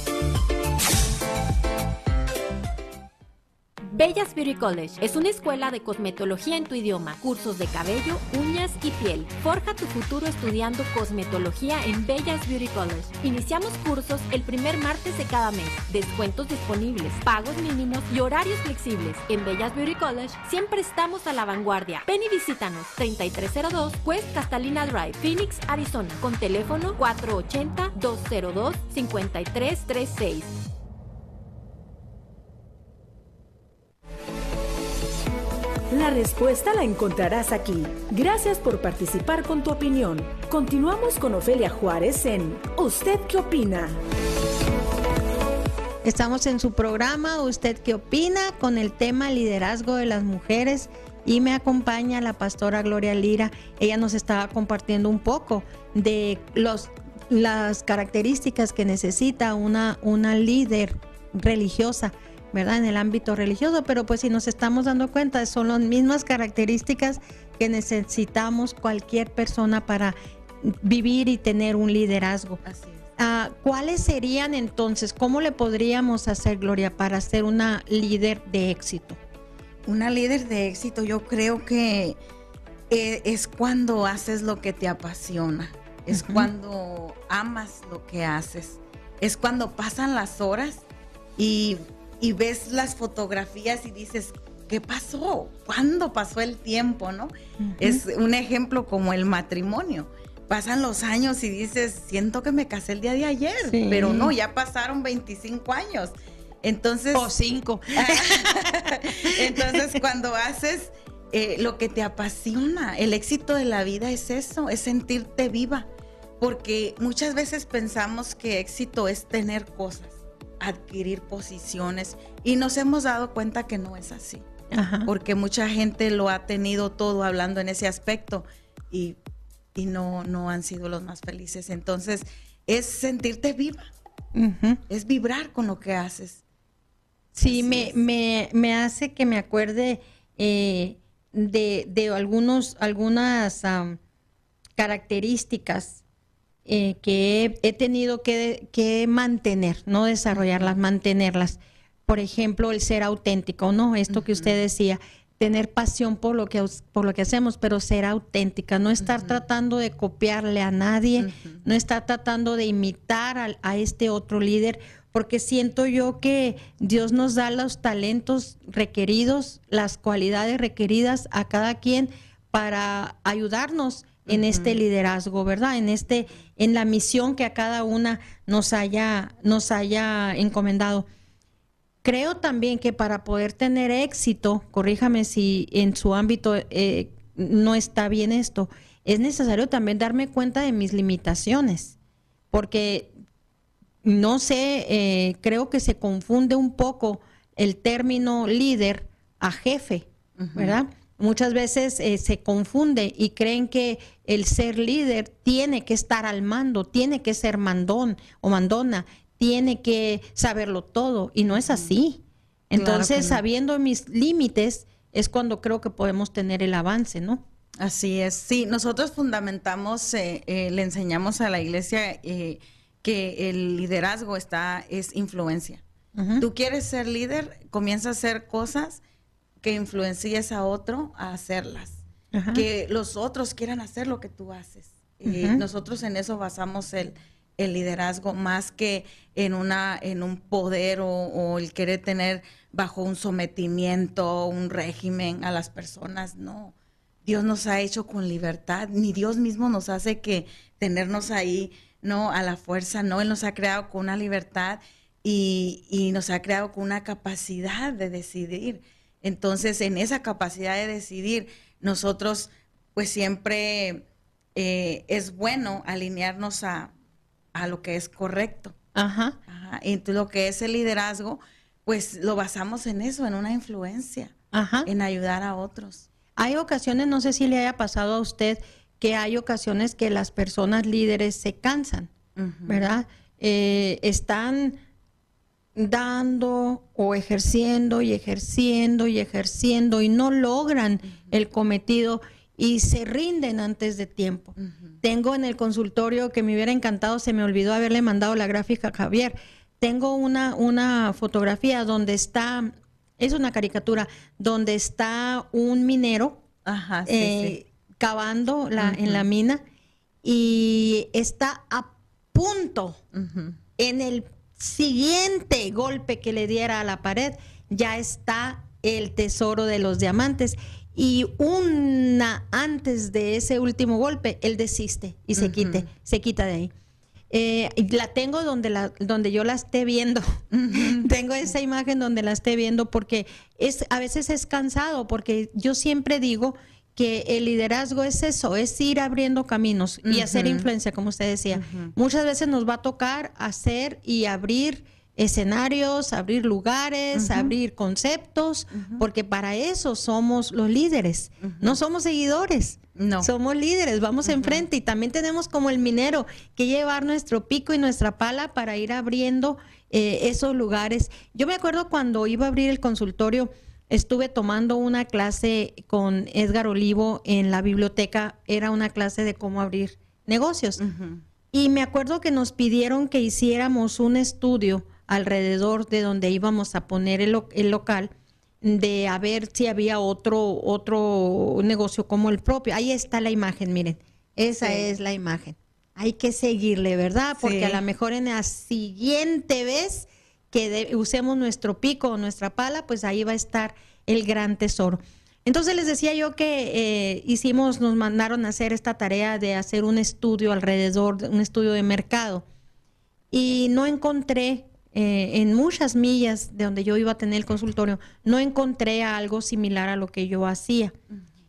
Bellas Beauty College es una escuela de cosmetología en tu idioma, cursos de cabello, uñas y piel. Forja tu futuro estudiando cosmetología en Bellas Beauty College. Iniciamos cursos el primer martes de cada mes. Descuentos disponibles, pagos mínimos y horarios flexibles. En Bellas Beauty College siempre estamos a la vanguardia. Ven y visítanos 3302 West Castalina Drive, Phoenix, Arizona, con teléfono 480 202 5336. La respuesta la encontrarás aquí. Gracias por participar con tu opinión. Continuamos con Ofelia Juárez en ¿Usted qué opina? Estamos en su programa ¿Usted qué opina? con el tema liderazgo de las mujeres y me acompaña la pastora Gloria Lira. Ella nos estaba compartiendo un poco de los, las características que necesita una, una líder religiosa ¿verdad? En el ámbito religioso, pero pues si nos estamos dando cuenta, son las mismas características que necesitamos cualquier persona para vivir y tener un liderazgo. Así es. Ah, ¿Cuáles serían entonces, cómo le podríamos hacer, Gloria, para ser una líder de éxito? Una líder de éxito, yo creo que eh, es cuando haces lo que te apasiona, es cuando amas lo que haces, es cuando pasan las horas y y ves las fotografías y dices, ¿qué pasó? ¿Cuándo pasó el tiempo? ¿No? Es un ejemplo como el matrimonio. Pasan los años y dices, siento que me casé el día de ayer, pero no, ya pasaron 25 años. Entonces. O cinco. Entonces, cuando haces eh, lo que te apasiona, el éxito de la vida es eso, es sentirte viva. Porque muchas veces pensamos que éxito es tener cosas adquirir posiciones y nos hemos dado cuenta que no es así. Porque mucha gente lo ha tenido todo hablando en ese aspecto y, y no, no han sido los más felices. Entonces, es sentirte viva, es vibrar con lo que haces. Sí, me, me, me, hace que me acuerde eh, de, de, algunos, algunas características eh, que he, tenido que, mantener, no desarrollarlas, mantenerlas. Por ejemplo, el ser auténtico, ¿no? Esto que usted decía, tener pasión por lo que por lo que hacemos, pero ser auténtica, no estar tratando de copiarle a nadie, no estar tratando de imitar a, a, este otro líder, porque siento yo que Dios nos da los talentos requeridos, las cualidades requeridas a cada quien para ayudarnos en este liderazgo, ¿verdad? En este, en la misión que a cada una nos haya, nos haya encomendado. Creo también que para poder tener éxito, corríjame si en su ámbito eh, no está bien esto, es necesario también darme cuenta de mis limitaciones, porque no sé, eh, creo que se confunde un poco el término líder a jefe, ¿verdad? Muchas veces eh, se confunde y creen que el ser líder tiene que estar al mando, tiene que ser mandón o mandona, tiene que saberlo todo y no es así. Entonces, sabiendo mis límites es cuando creo que podemos tener el avance, ¿no? Así es, sí, nosotros fundamentamos, eh, eh, le enseñamos a la iglesia que el liderazgo está, es influencia. Tú quieres ser líder, comienza a hacer cosas que influencies a otro a hacerlas. Que los otros quieran hacer lo que tú haces. nosotros en eso basamos el, liderazgo más que en una en un poder o, el querer tener bajo un sometimiento un régimen a las personas no. Dios nos ha hecho con libertad ni Dios mismo nos hace que tenernos ahí no a la fuerza no. Él nos ha creado con una libertad y, y nos ha creado con una capacidad de decidir entonces, en esa capacidad de decidir, nosotros pues siempre eh, es bueno alinearnos a, lo que es correcto. Ajá. Ajá. Entonces, lo que es el liderazgo, pues lo basamos en eso, en una influencia, Ajá. en ayudar a otros. Hay ocasiones, no sé si le haya pasado a usted, que hay ocasiones que las personas líderes se cansan, ¿verdad? Eh, están dando o ejerciendo y ejerciendo y ejerciendo y no logran el cometido y se rinden antes de tiempo. Tengo en el consultorio que me hubiera encantado, se me olvidó haberle mandado la gráfica a Javier. Tengo una, una fotografía donde está, es una caricatura, donde está un minero eh, cavando la, en la mina y está a punto en el siguiente golpe que le diera a la pared, ya está el tesoro de los diamantes. Y una antes de ese último golpe, él desiste y se quite, se quita de ahí. Eh, la tengo donde, la, donde yo la esté viendo. tengo esa imagen donde la esté viendo porque es, a veces es cansado, porque yo siempre digo que el liderazgo es eso, es ir abriendo caminos y hacer influencia, como usted decía. Muchas veces nos va a tocar hacer y abrir escenarios, abrir lugares, abrir conceptos, porque para eso somos los líderes, no somos seguidores. No. Somos líderes, vamos enfrente y también tenemos como el minero que llevar nuestro pico y nuestra pala para ir abriendo eh, esos lugares. Yo me acuerdo cuando iba a abrir el consultorio, estuve tomando una clase con Edgar Olivo en la biblioteca, era una clase de cómo abrir negocios. Y me acuerdo que nos pidieron que hiciéramos un estudio alrededor de donde íbamos a poner el, local, de a ver si había otro, otro negocio como el propio. Ahí está la imagen, miren, esa es la imagen. Hay que seguirle, ¿verdad? Porque a lo mejor en la siguiente vez que usemos nuestro pico o nuestra pala, pues ahí va a estar el gran tesoro. Entonces les decía yo que eh, hicimos, nos mandaron a hacer esta tarea de hacer un estudio alrededor, un estudio de mercado. Y no encontré, eh, en muchas millas de donde yo iba a tener el consultorio, no encontré algo similar a lo que yo hacía.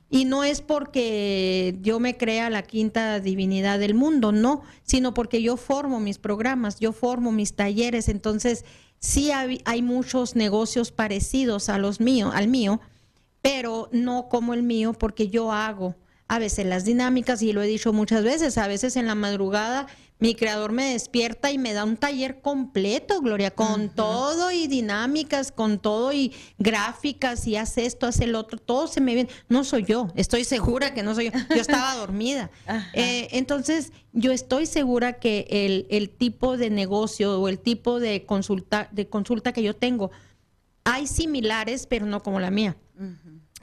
Y no es porque yo me crea la quinta divinidad del mundo, no, sino porque yo formo mis programas, yo formo mis talleres, entonces Sí hay, muchos negocios parecidos a los míos, al mío, pero no como el mío porque yo hago a veces las dinámicas y lo he dicho muchas veces, a veces en la madrugada mi creador me despierta y me da un taller completo, Gloria, con todo y dinámicas, con todo y gráficas y hace esto, hace el otro, todo se me viene. No soy yo, estoy segura que no soy yo. Yo estaba dormida. Eh, entonces, yo estoy segura que el, el, tipo de negocio o el tipo de consulta, de consulta que yo tengo, hay similares, pero no como la mía.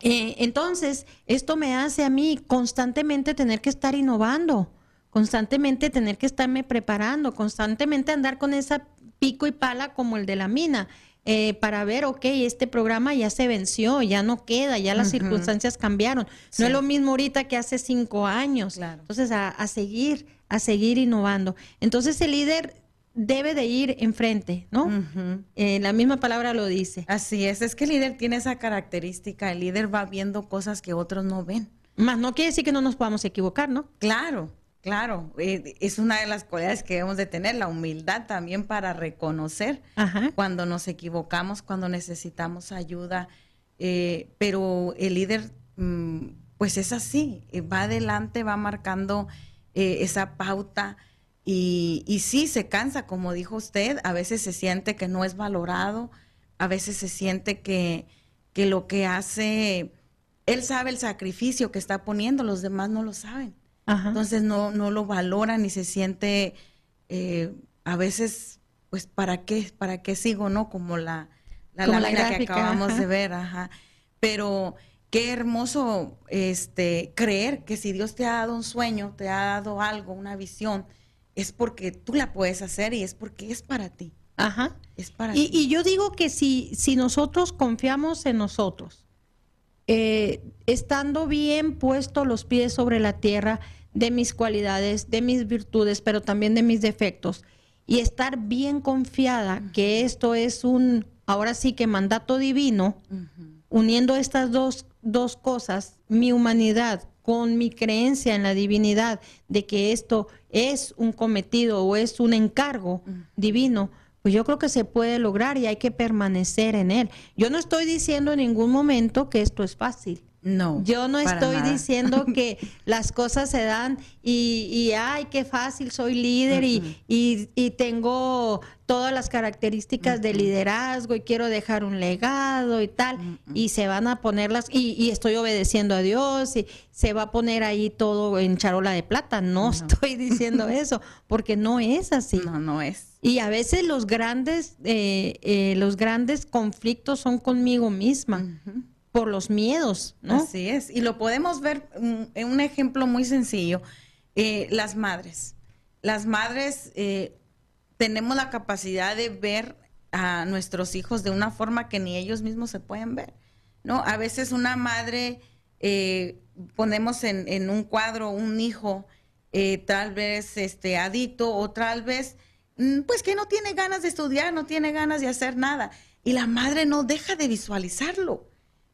Eh, entonces, esto me hace a mí constantemente tener que estar innovando constantemente tener que estarme preparando, constantemente andar con esa pico y pala como el de la mina. Eh, para ver, ok, este programa ya se venció, ya no queda, ya las circunstancias cambiaron. No es lo mismo ahorita que hace cinco años. Entonces, a, seguir, a seguir innovando. Entonces, el líder debe de ir enfrente, ¿no? Eh, la misma palabra lo dice. Así es, es que el líder tiene esa característica, el líder va viendo cosas que otros no ven. Más no quiere decir que no nos podamos equivocar, ¿no? Claro, Claro, eh, es una de las cualidades que debemos de tener, la humildad también para reconocer cuando nos equivocamos, cuando necesitamos ayuda. Eh, pero el líder, mm, pues es así, va adelante, va marcando esa pauta y, y sí se cansa, como dijo usted, a veces se siente que no es valorado, a veces se siente que, que lo que hace, él sabe el sacrificio que está poniendo, los demás no lo saben. Entonces no, no lo valoran y se siente eh, a veces, pues, ¿para qué? ¿Para qué sigo, no? Como la, la lámina que acabamos de ver, ajá. Pero qué hermoso este creer que si Dios te ha dado un sueño, te ha dado algo, una visión, es porque tú la puedes hacer y es porque es para ti. Ajá. Es para y, ti. y yo digo que si, si nosotros confiamos en nosotros, eh, estando bien puestos los pies sobre la tierra, de mis cualidades, de mis virtudes, pero también de mis defectos. Y estar bien confiada que esto es un, ahora sí que mandato divino, uniendo estas dos, dos cosas, mi humanidad con mi creencia en la divinidad de que esto es un cometido o es un encargo divino, pues yo creo que se puede lograr y hay que permanecer en él. Yo no estoy diciendo en ningún momento que esto es fácil. No. Yo no estoy diciendo que las cosas se dan y, y, ay, qué fácil, soy líder y, y, tengo todas las características de liderazgo y quiero dejar un legado y tal, y se van a ponerlas, y, y, estoy obedeciendo a Dios y se va a poner ahí todo en charola de plata. No, estoy diciendo eso, porque no es así. No, no es. Y a veces los grandes, eh, eh, los grandes conflictos son conmigo misma por los miedos, ¿no? Así es. Y lo podemos ver en un ejemplo muy sencillo. Eh, las madres. Las madres eh, tenemos la capacidad de ver a nuestros hijos de una forma que ni ellos mismos se pueden ver, ¿no? A veces una madre eh, ponemos en, en, un cuadro un hijo tal vez este adicto o tal vez mm, pues que no tiene ganas de estudiar, no tiene ganas de hacer nada y la madre no deja de visualizarlo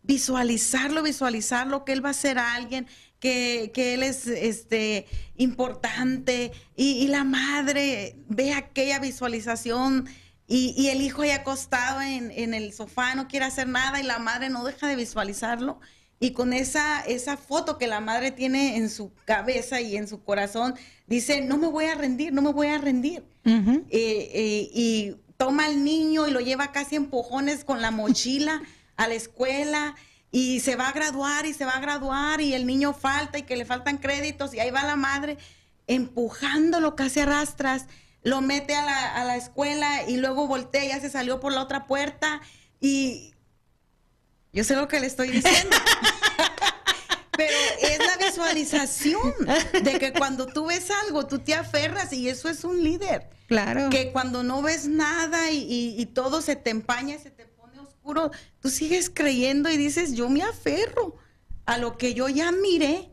visualizarlo, visualizarlo, que él va a ser alguien, que, él es este, importante, y, la madre ve aquella visualización y, el hijo ya acostado en, en, el sofá, no quiere hacer nada, y la madre no deja de visualizarlo. Y con esa, esa foto que la madre tiene en su cabeza y en su corazón, dice, no me voy a rendir, no me voy a rendir. Eh, eh, y toma al niño y lo lleva casi empujones con la mochila a la escuela y se va a graduar y se va a graduar y el niño falta y que le faltan créditos y ahí va la madre empujándolo casi arrastras, lo mete a la, a la escuela y luego voltea y ya se salió por la otra puerta y yo sé lo que le estoy diciendo. Pero es la visualización de que cuando tú ves algo, tú te aferras y eso es un líder. Claro. Que cuando no ves nada y, y, y todo se te empaña, se te tú sigues creyendo y dices, yo me aferro a lo que yo ya miré.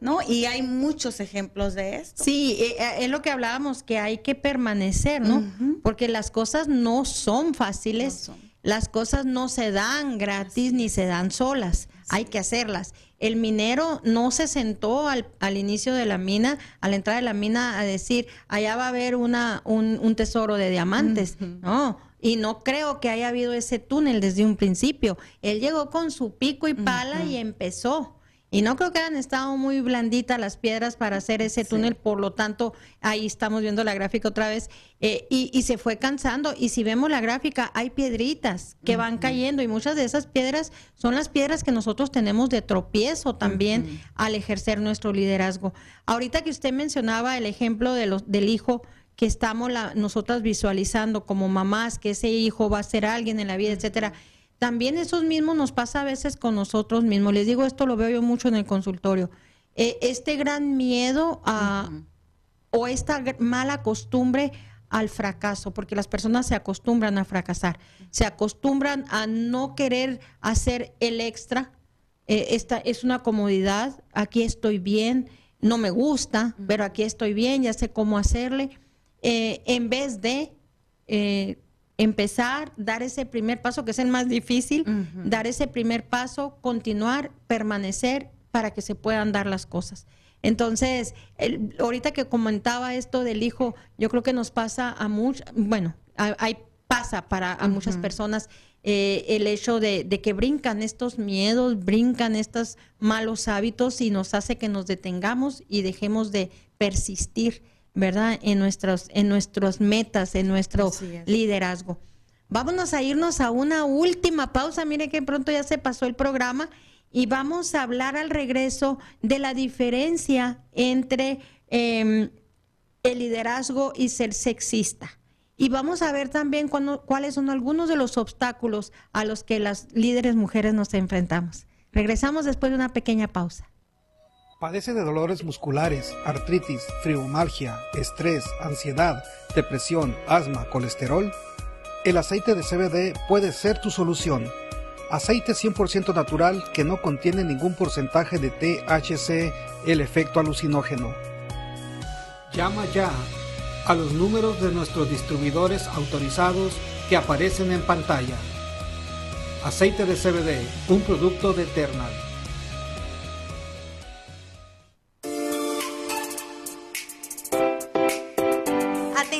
¿No? Y hay muchos ejemplos de esto. Sí, eh, eh, es lo que hablábamos, que hay que permanecer, ¿no? Porque las cosas no son fáciles, las cosas no se dan gratis ni se dan solas, hay que hacerlas. El minero no se sentó al, al, inicio de la mina, a la entrada de la mina, a decir, allá va a haber una, un, un tesoro de diamantes. No, y no creo que haya habido ese túnel desde un principio. Él llegó con su pico y pala y empezó. Y no creo que hayan estado muy blanditas las piedras para hacer ese túnel, por lo tanto, ahí estamos viendo la gráfica otra vez, eh, y, se fue cansando. Y si vemos la gráfica, hay piedritas que van cayendo, y muchas de esas piedras son las piedras que nosotros tenemos de tropiezo también al ejercer nuestro liderazgo. Ahorita que usted mencionaba el ejemplo de los, del hijo, que estamos nosotras visualizando como mamás, que ese hijo va a ser alguien en la vida, etcétera. También eso mismo nos pasa a veces con nosotros mismos. Les digo, esto lo veo yo mucho en el consultorio. E, este gran miedo a, o esta mala costumbre al fracaso, porque las personas se acostumbran a fracasar, se acostumbran a no querer hacer el extra. E, esta es una comodidad, aquí estoy bien, no me gusta, pero aquí estoy bien, ya sé cómo hacerle eh, en vez de eh, empezar, dar ese primer paso, que es el más difícil, dar ese primer paso, continuar, permanecer para que se puedan dar las cosas. Entonces, ahorita que comentaba esto del hijo, yo creo que nos pasa a muchos, bueno, hay pasa para a muchas personas eh, el hecho de, de, que brincan estos miedos, brincan estos malos hábitos y nos hace que nos detengamos y dejemos de persistir ¿verdad? En nuestros, en nuestras metas, en nuestro liderazgo. Vámonos a irnos a una última pausa. Mire que pronto ya se pasó el programa y vamos a hablar al regreso de la diferencia entre em, el liderazgo y ser sexista. Y vamos a ver también cuáles son algunos de los obstáculos a los que las líderes mujeres nos enfrentamos. Regresamos después de una pequeña pausa. ¿Padece de dolores musculares, artritis, fibromialgia, estrés, ansiedad, depresión, asma, colesterol? El aceite de CBD puede ser tu solución. Aceite 100% natural que no contiene ningún porcentaje de THC, el efecto alucinógeno. Llama ya a los números de nuestros distribuidores autorizados que aparecen en pantalla. Aceite de CBD, un producto de Eternal.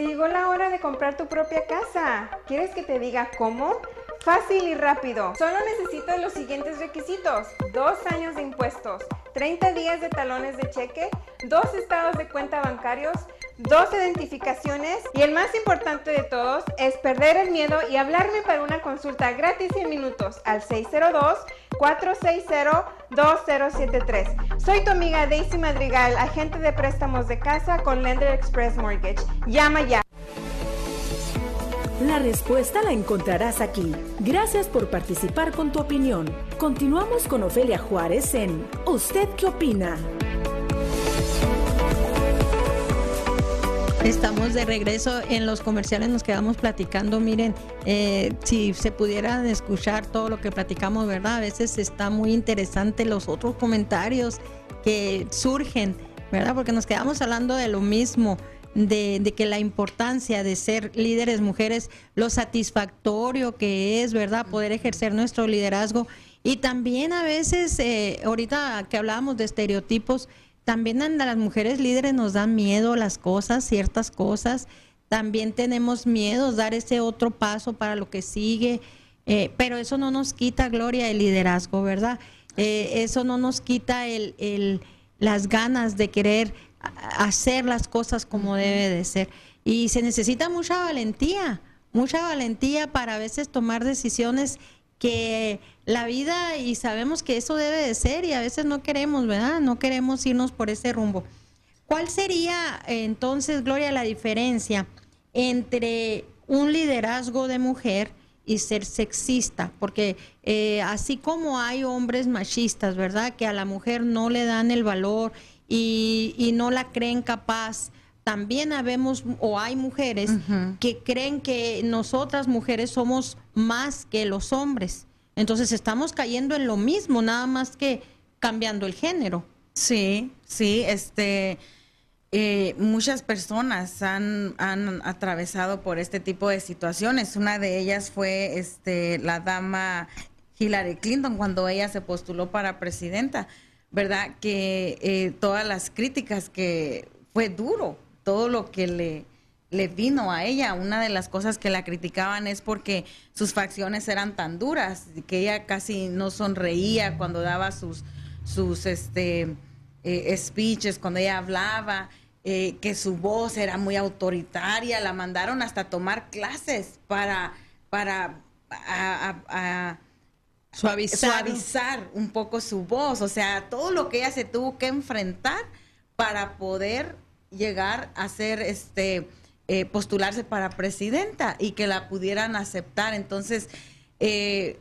Se llegó la hora de comprar tu propia casa. ¿Quieres que te diga cómo? Fácil y rápido. Solo necesito los siguientes requisitos. Dos años de impuestos, 30 días de talones de cheque, dos estados de cuenta bancarios, dos identificaciones y el más importante de todos es perder el miedo y hablarme para una consulta gratis en minutos al 602 460-2073. Soy tu amiga Daisy Madrigal, agente de préstamos de casa con Lender Express Mortgage. Llama ya. La respuesta la encontrarás aquí. Gracias por participar con tu opinión. Continuamos con Ofelia Juárez en ¿Usted qué opina? Estamos de regreso en los comerciales, nos quedamos platicando. Miren, eh, si se pudieran escuchar todo lo que platicamos, ¿verdad? A veces está muy interesante los otros comentarios que surgen, ¿verdad? Porque nos quedamos hablando de lo mismo. De, que la importancia de ser líderes mujeres, lo satisfactorio que es, ¿verdad? Poder ejercer nuestro liderazgo. Y también a veces, eh, ahorita que hablábamos de estereotipos, también a las mujeres líderes nos dan miedo las cosas, ciertas cosas. También tenemos miedo dar ese otro paso para lo que sigue. Eh, pero eso no nos quita, Gloria, el liderazgo, ¿verdad? Eh, eso no nos quita el, las ganas de querer hacer las cosas como debe de ser. Y se necesita mucha valentía, mucha valentía para a veces tomar decisiones que la vida y sabemos que eso debe de ser y a veces no queremos, ¿verdad? No queremos irnos por ese rumbo. ¿Cuál sería entonces, Gloria, la diferencia entre un liderazgo de mujer y ser sexista? Porque eh, así como hay hombres machistas, ¿verdad? Que a la mujer no le dan el valor y, y no la creen capaz también habemos o hay mujeres que creen que nosotras mujeres somos más que los hombres. Entonces estamos cayendo en lo mismo, nada más que cambiando el género. Sí, sí, este, eh, muchas personas han, han, atravesado por este tipo de situaciones. Una de ellas fue este, la dama Hillary Clinton cuando ella se postuló para presidenta, ¿verdad? Que eh, todas las críticas que fue duro, todo lo que le, le vino a ella. Una de las cosas que la criticaban es porque sus facciones eran tan duras, que ella casi no sonreía cuando daba sus, sus este, eh, speeches, cuando ella hablaba, eh, que su voz era muy autoritaria. La mandaron hasta tomar clases para, para suavizar. suavizar un poco su voz. O sea, todo lo que ella se tuvo que enfrentar para poder llegar a ser este eh, postularse para presidenta y que la pudieran aceptar. Entonces, eh,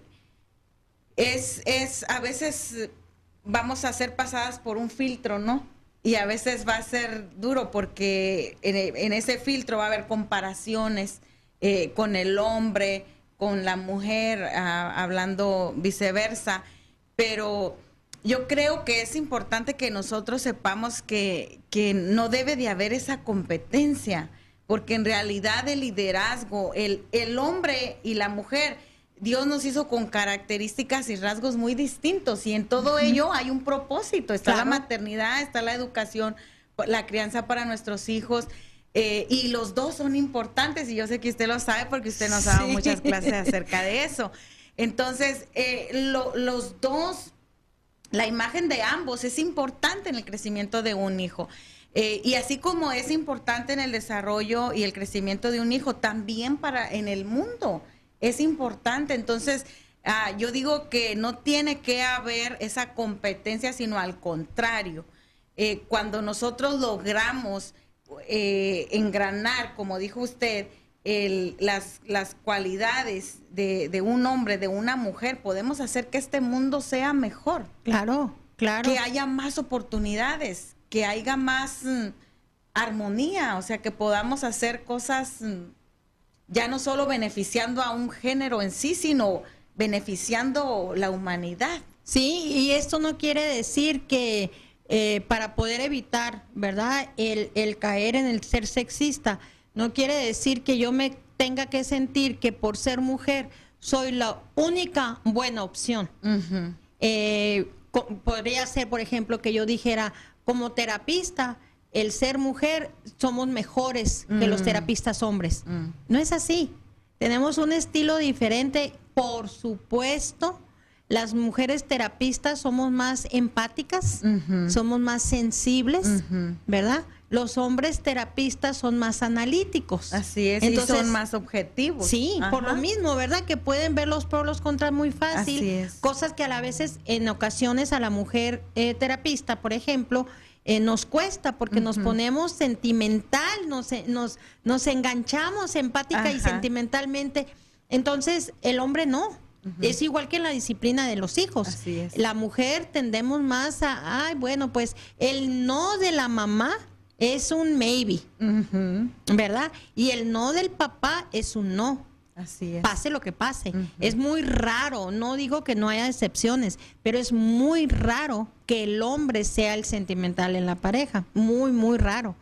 es, es, a veces vamos a ser pasadas por un filtro, ¿no? Y a veces va a ser duro porque en, ese filtro va a haber comparaciones eh, con el hombre, con la mujer, ah, hablando viceversa, pero yo creo que es importante que nosotros sepamos que, no debe de haber esa competencia, porque en realidad el liderazgo, el, el hombre y la mujer, Dios nos hizo con características y rasgos muy distintos y en todo ello hay un propósito. Está la maternidad, está la educación, la crianza para nuestros hijos. Eh, y los dos son importantes y yo sé que usted lo sabe porque usted nos ha dado muchas clases acerca de eso. Entonces, eh, los dos la imagen de ambos es importante en el crecimiento de un hijo. Eh, y así como es importante en el desarrollo y el crecimiento de un hijo, también para en el mundo es importante. Entonces, ah, yo digo que no tiene que haber esa competencia, sino al contrario. Eh, cuando nosotros logramos eh, engranar, como dijo usted, las, las cualidades de, un hombre, de una mujer, podemos hacer que este mundo sea mejor. Claro, claro. Que haya más oportunidades, que haya más mm, armonía, o sea, que podamos hacer cosas mm, ya no solo beneficiando a un género en sí, sino beneficiando la humanidad. Sí, y esto no quiere decir que eh, para poder evitar, ¿verdad?, el, el caer en el ser sexista, no quiere decir que yo me tenga que sentir que por ser mujer soy la única buena opción. Eh, podría ser, por ejemplo, que yo dijera, como terapista, el ser mujer somos mejores que los mm. terapistas hombres. Mm. No es así. Tenemos un estilo diferente, por supuesto. Las mujeres terapistas somos más empáticas, somos más sensibles, ¿verdad? Los hombres terapistas son más analíticos. Así es, Entonces, y son más objetivos. Sí, por lo mismo, ¿verdad? Que pueden ver los pros, los contras muy fácil. Cosas que a la veces, en ocasiones, a la mujer eh, terapista, por ejemplo, eh, nos cuesta porque nos ponemos sentimental, nos, eh, nos, nos enganchamos empática y sentimentalmente. Entonces, el hombre no. Es igual que en la disciplina de los hijos. La mujer tendemos más a, ay, bueno, pues el no de la mamá es un maybe, ¿verdad? Y el no del papá es un no. Así es. Pase lo que pase. Es muy raro, no digo que no haya excepciones, pero es muy raro que el hombre sea el sentimental en la pareja. Muy, muy raro.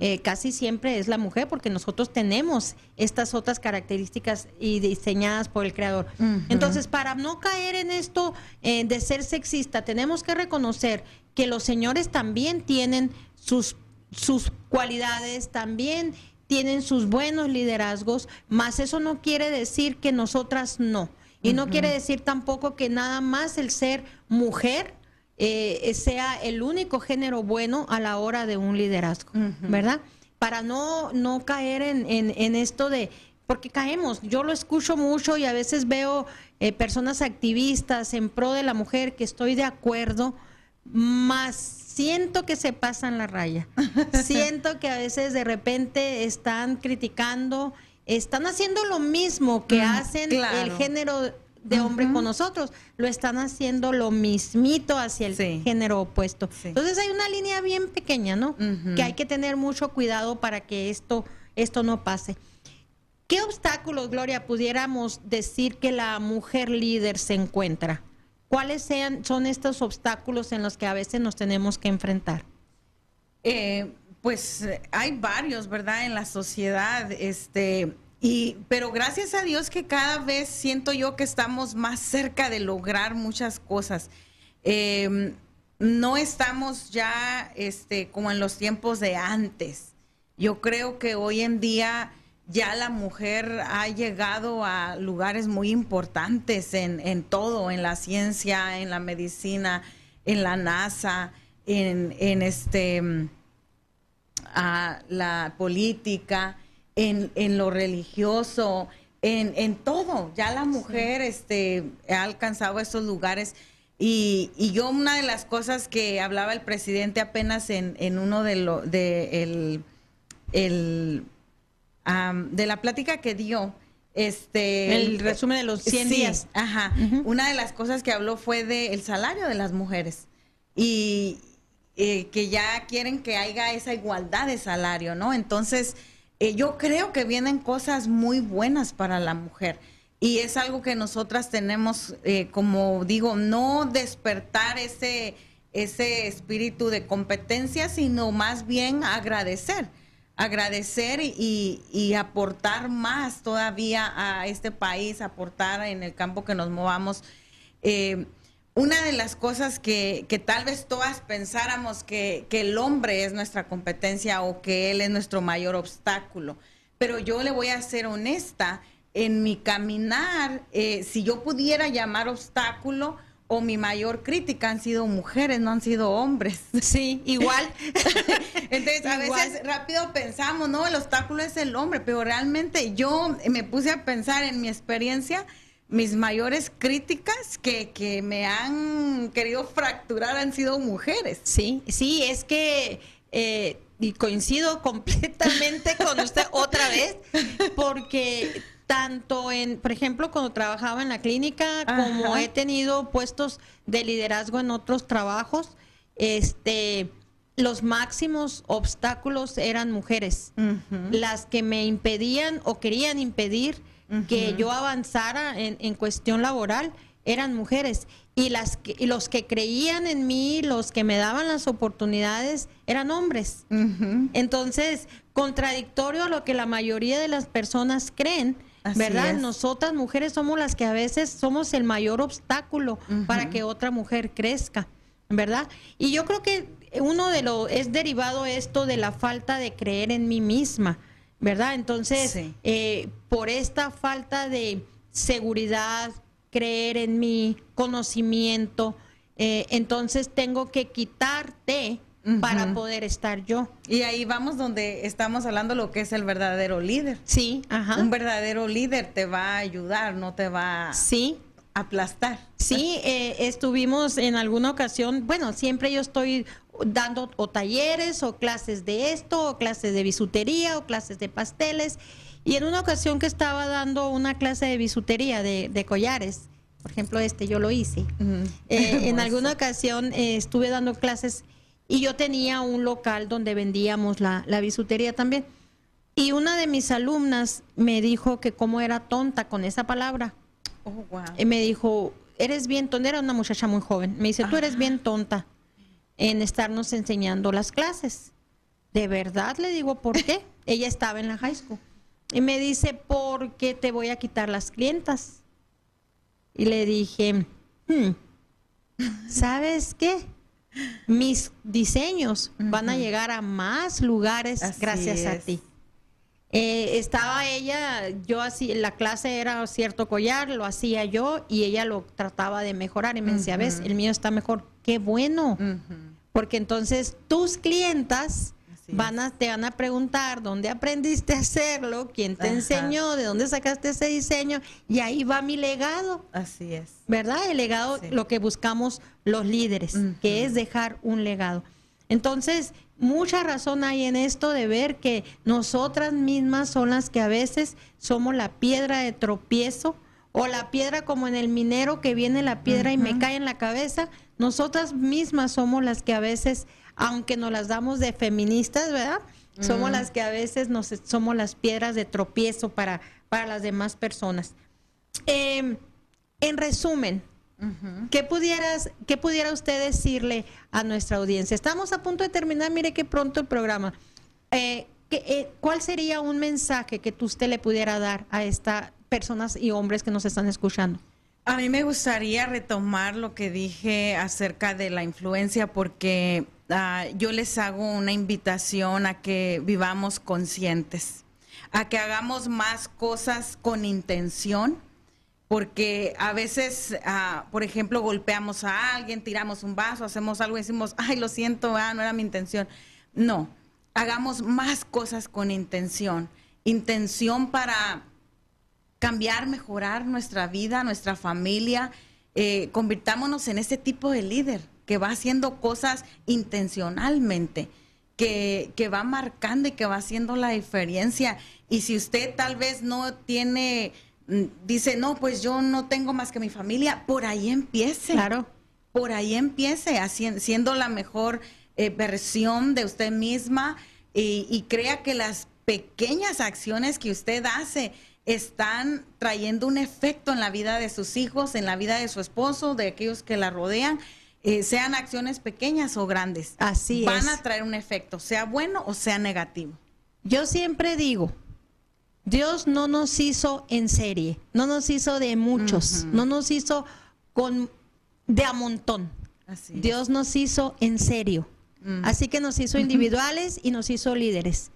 Eh, casi siempre es la mujer porque nosotros tenemos estas otras características y diseñadas por el creador. Entonces, para no caer en esto eh, de ser sexista, tenemos que reconocer que los señores también tienen sus, sus cualidades, también tienen sus buenos liderazgos, más eso no quiere decir que nosotras no. Y no quiere decir tampoco que nada más el ser mujer eh, sea el único género bueno a la hora de un liderazgo, ¿verdad? Para no, no caer en, en, esto de, porque caemos, yo lo escucho mucho y a veces veo eh, personas activistas en pro de la mujer que estoy de acuerdo, más siento que se pasan la raya. siento que a veces de repente están criticando, están haciendo lo mismo que hacen el género de hombre con nosotros, lo están haciendo lo mismito hacia el género opuesto. Entonces hay una línea bien pequeña, ¿no? Que hay que tener mucho cuidado para que esto, esto no pase. ¿Qué obstáculos, Gloria, pudiéramos decir que la mujer líder se encuentra? ¿Cuáles sean, son estos obstáculos en los que a veces nos tenemos que enfrentar? Eh, pues hay varios, ¿verdad? En la sociedad, este, y, pero gracias a Dios que cada vez siento yo que estamos más cerca de lograr muchas cosas. Em, no estamos ya, este, como en los tiempos de antes. Yo creo que hoy en día ya la mujer ha llegado a lugares muy importantes en, todo, en la ciencia, en la medicina, en la NASA, en, este a la política, en, lo religioso, en, todo. Ya la mujer este, ha alcanzado esos lugares. Y, yo una de las cosas que hablaba el presidente apenas en, uno de los de el de la plática que dio, este el resumen de los 100 días. Ajá. Una de las cosas que habló fue del salario de las mujeres y eh, que ya quieren que haya esa igualdad de salario, ¿no? Entonces, eh, yo creo que vienen cosas muy buenas para la mujer y es algo que nosotras tenemos, eh, como digo, no despertar ese ese espíritu de competencia, sino más bien agradecer agradecer y, aportar más todavía a este país, aportar en el campo que nos movamos. Eh, una de las cosas que, tal vez todas pensáramos que, el hombre es nuestra competencia o que él es nuestro mayor obstáculo, pero yo le voy a ser honesta, en mi caminar, eh, si yo pudiera llamar obstáculo, o mi mayor crítica han sido mujeres, no han sido hombres. Sí, igual. Entonces, a veces rápido pensamos, no, el obstáculo es el hombre, pero realmente yo me puse a pensar en mi experiencia, mis mayores críticas que, que me han querido fracturar han sido mujeres. Sí, sí, es que... Eh, y coincido completamente con usted otra vez, porque tanto en, por ejemplo, cuando trabajaba en la clínica, como he tenido puestos de liderazgo en otros trabajos, este, los máximos obstáculos eran mujeres, las que me impedían o querían impedir que yo avanzara en, en, cuestión laboral eran mujeres. Y las y los que creían en mí, los que me daban las oportunidades eran hombres. Entonces, contradictorio a lo que la mayoría de las personas creen, ¿verdad? Nosotras mujeres somos las que a veces somos el mayor obstáculo para que otra mujer crezca, ¿verdad? Y yo creo que uno de los es derivado esto de la falta de creer en mí misma, ¿verdad? Entonces, eh, por esta falta de seguridad, creer en mí, conocimiento, eh, entonces tengo que quitarte para poder estar yo. Y ahí vamos donde estamos hablando lo que es el verdadero líder. Sí, ajá. Un verdadero líder te va a ayudar, no te va sí. a aplastar. Sí, eh, estuvimos en alguna ocasión, bueno, siempre yo estoy dando o talleres o clases de esto, o clases de bisutería o clases de pasteles. Y en una ocasión que estaba dando una clase de bisutería de, collares, por ejemplo este, yo lo hice. Eh, en alguna ocasión eh, estuve dando clases y yo tenía un local donde vendíamos la, bisutería también. Y una de mis alumnas me dijo que cómo era tonta con esa palabra. Oh, y me dijo, eres bien tonta, era una muchacha muy joven. Me dice, tú eres bien tonta en estarnos enseñando las clases. De verdad le digo, ¿por qué? Ella estaba en la high school. Y me dice, porque te voy a quitar las clientas. Y le dije, hmm, ¿sabes qué? Mis diseños van a llegar a más lugares gracias a ti. Eh, estaba ella, yo así, la clase era cierto collar, lo hacía yo y ella lo trataba de mejorar y me decía, ves, el mío está mejor. Qué bueno. Porque entonces tus clientas van a, te van a preguntar dónde aprendiste a hacerlo, quién te enseñó, de dónde sacaste ese diseño y ahí va mi legado. Así es. ¿Verdad? El legado, lo que buscamos los líderes, que es dejar un legado. Entonces, mucha razón hay en esto de ver que nosotras mismas son las que a veces somos la piedra de tropiezo o la piedra como en el minero que viene la piedra y me cae en la cabeza. Nosotras mismas somos las que a veces, aunque nos las damos de feministas, ¿verdad? Somos las que a veces nos, somos las piedras de tropiezo para, para las demás personas. Em, en resumen, ¿Qué, pudieras, ¿Qué pudiera usted decirle a nuestra audiencia? Estamos a punto de terminar, mire qué pronto el programa. Eh, eh, ¿Cuál sería un mensaje que usted le pudiera dar a estas personas y hombres que nos están escuchando? A mí me gustaría retomar lo que dije acerca de la influencia porque ah, yo les hago una invitación a que vivamos conscientes, a que hagamos más cosas con intención porque a veces, ah, por ejemplo, golpeamos a alguien, tiramos un vaso, hacemos algo y decimos, ay, lo siento, ah, no era mi intención. No, hagamos más cosas con intención. Intención para cambiar, mejorar nuestra vida, nuestra familia. Eh, convirtámonos en ese tipo de líder que va haciendo cosas intencionalmente, que, que va marcando y que va haciendo la diferencia. Y si usted tal vez no tiene Mm, dice, no, pues yo no tengo más que mi familia, por ahí empiece. Claro. Por ahí empiece, siendo la mejor eh, versión de usted misma y, crea que las pequeñas acciones que usted hace están trayendo un efecto en la vida de sus hijos, en la vida de su esposo, de aquellos que la rodean, eh, sean acciones pequeñas o grandes. Así Van a traer un efecto, sea bueno o sea negativo. Yo siempre digo, Dios no nos hizo en serie, no nos hizo de muchos, no nos hizo con de a montón. Dios nos hizo en serio. Así que nos hizo individuales y nos hizo líderes.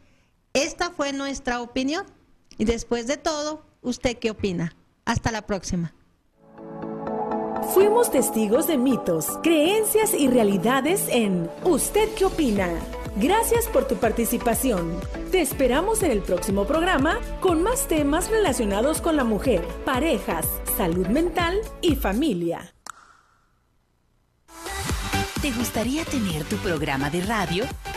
Esta fue nuestra opinión. Y después de todo, ¿usted qué opina? Hasta la próxima. Fuimos testigos de mitos, creencias y realidades en ¿Usted qué opina? Gracias por tu participación. Te esperamos en el próximo programa con más temas relacionados con la mujer, parejas, salud mental y familia. ¿Te gustaría tener tu programa de radio?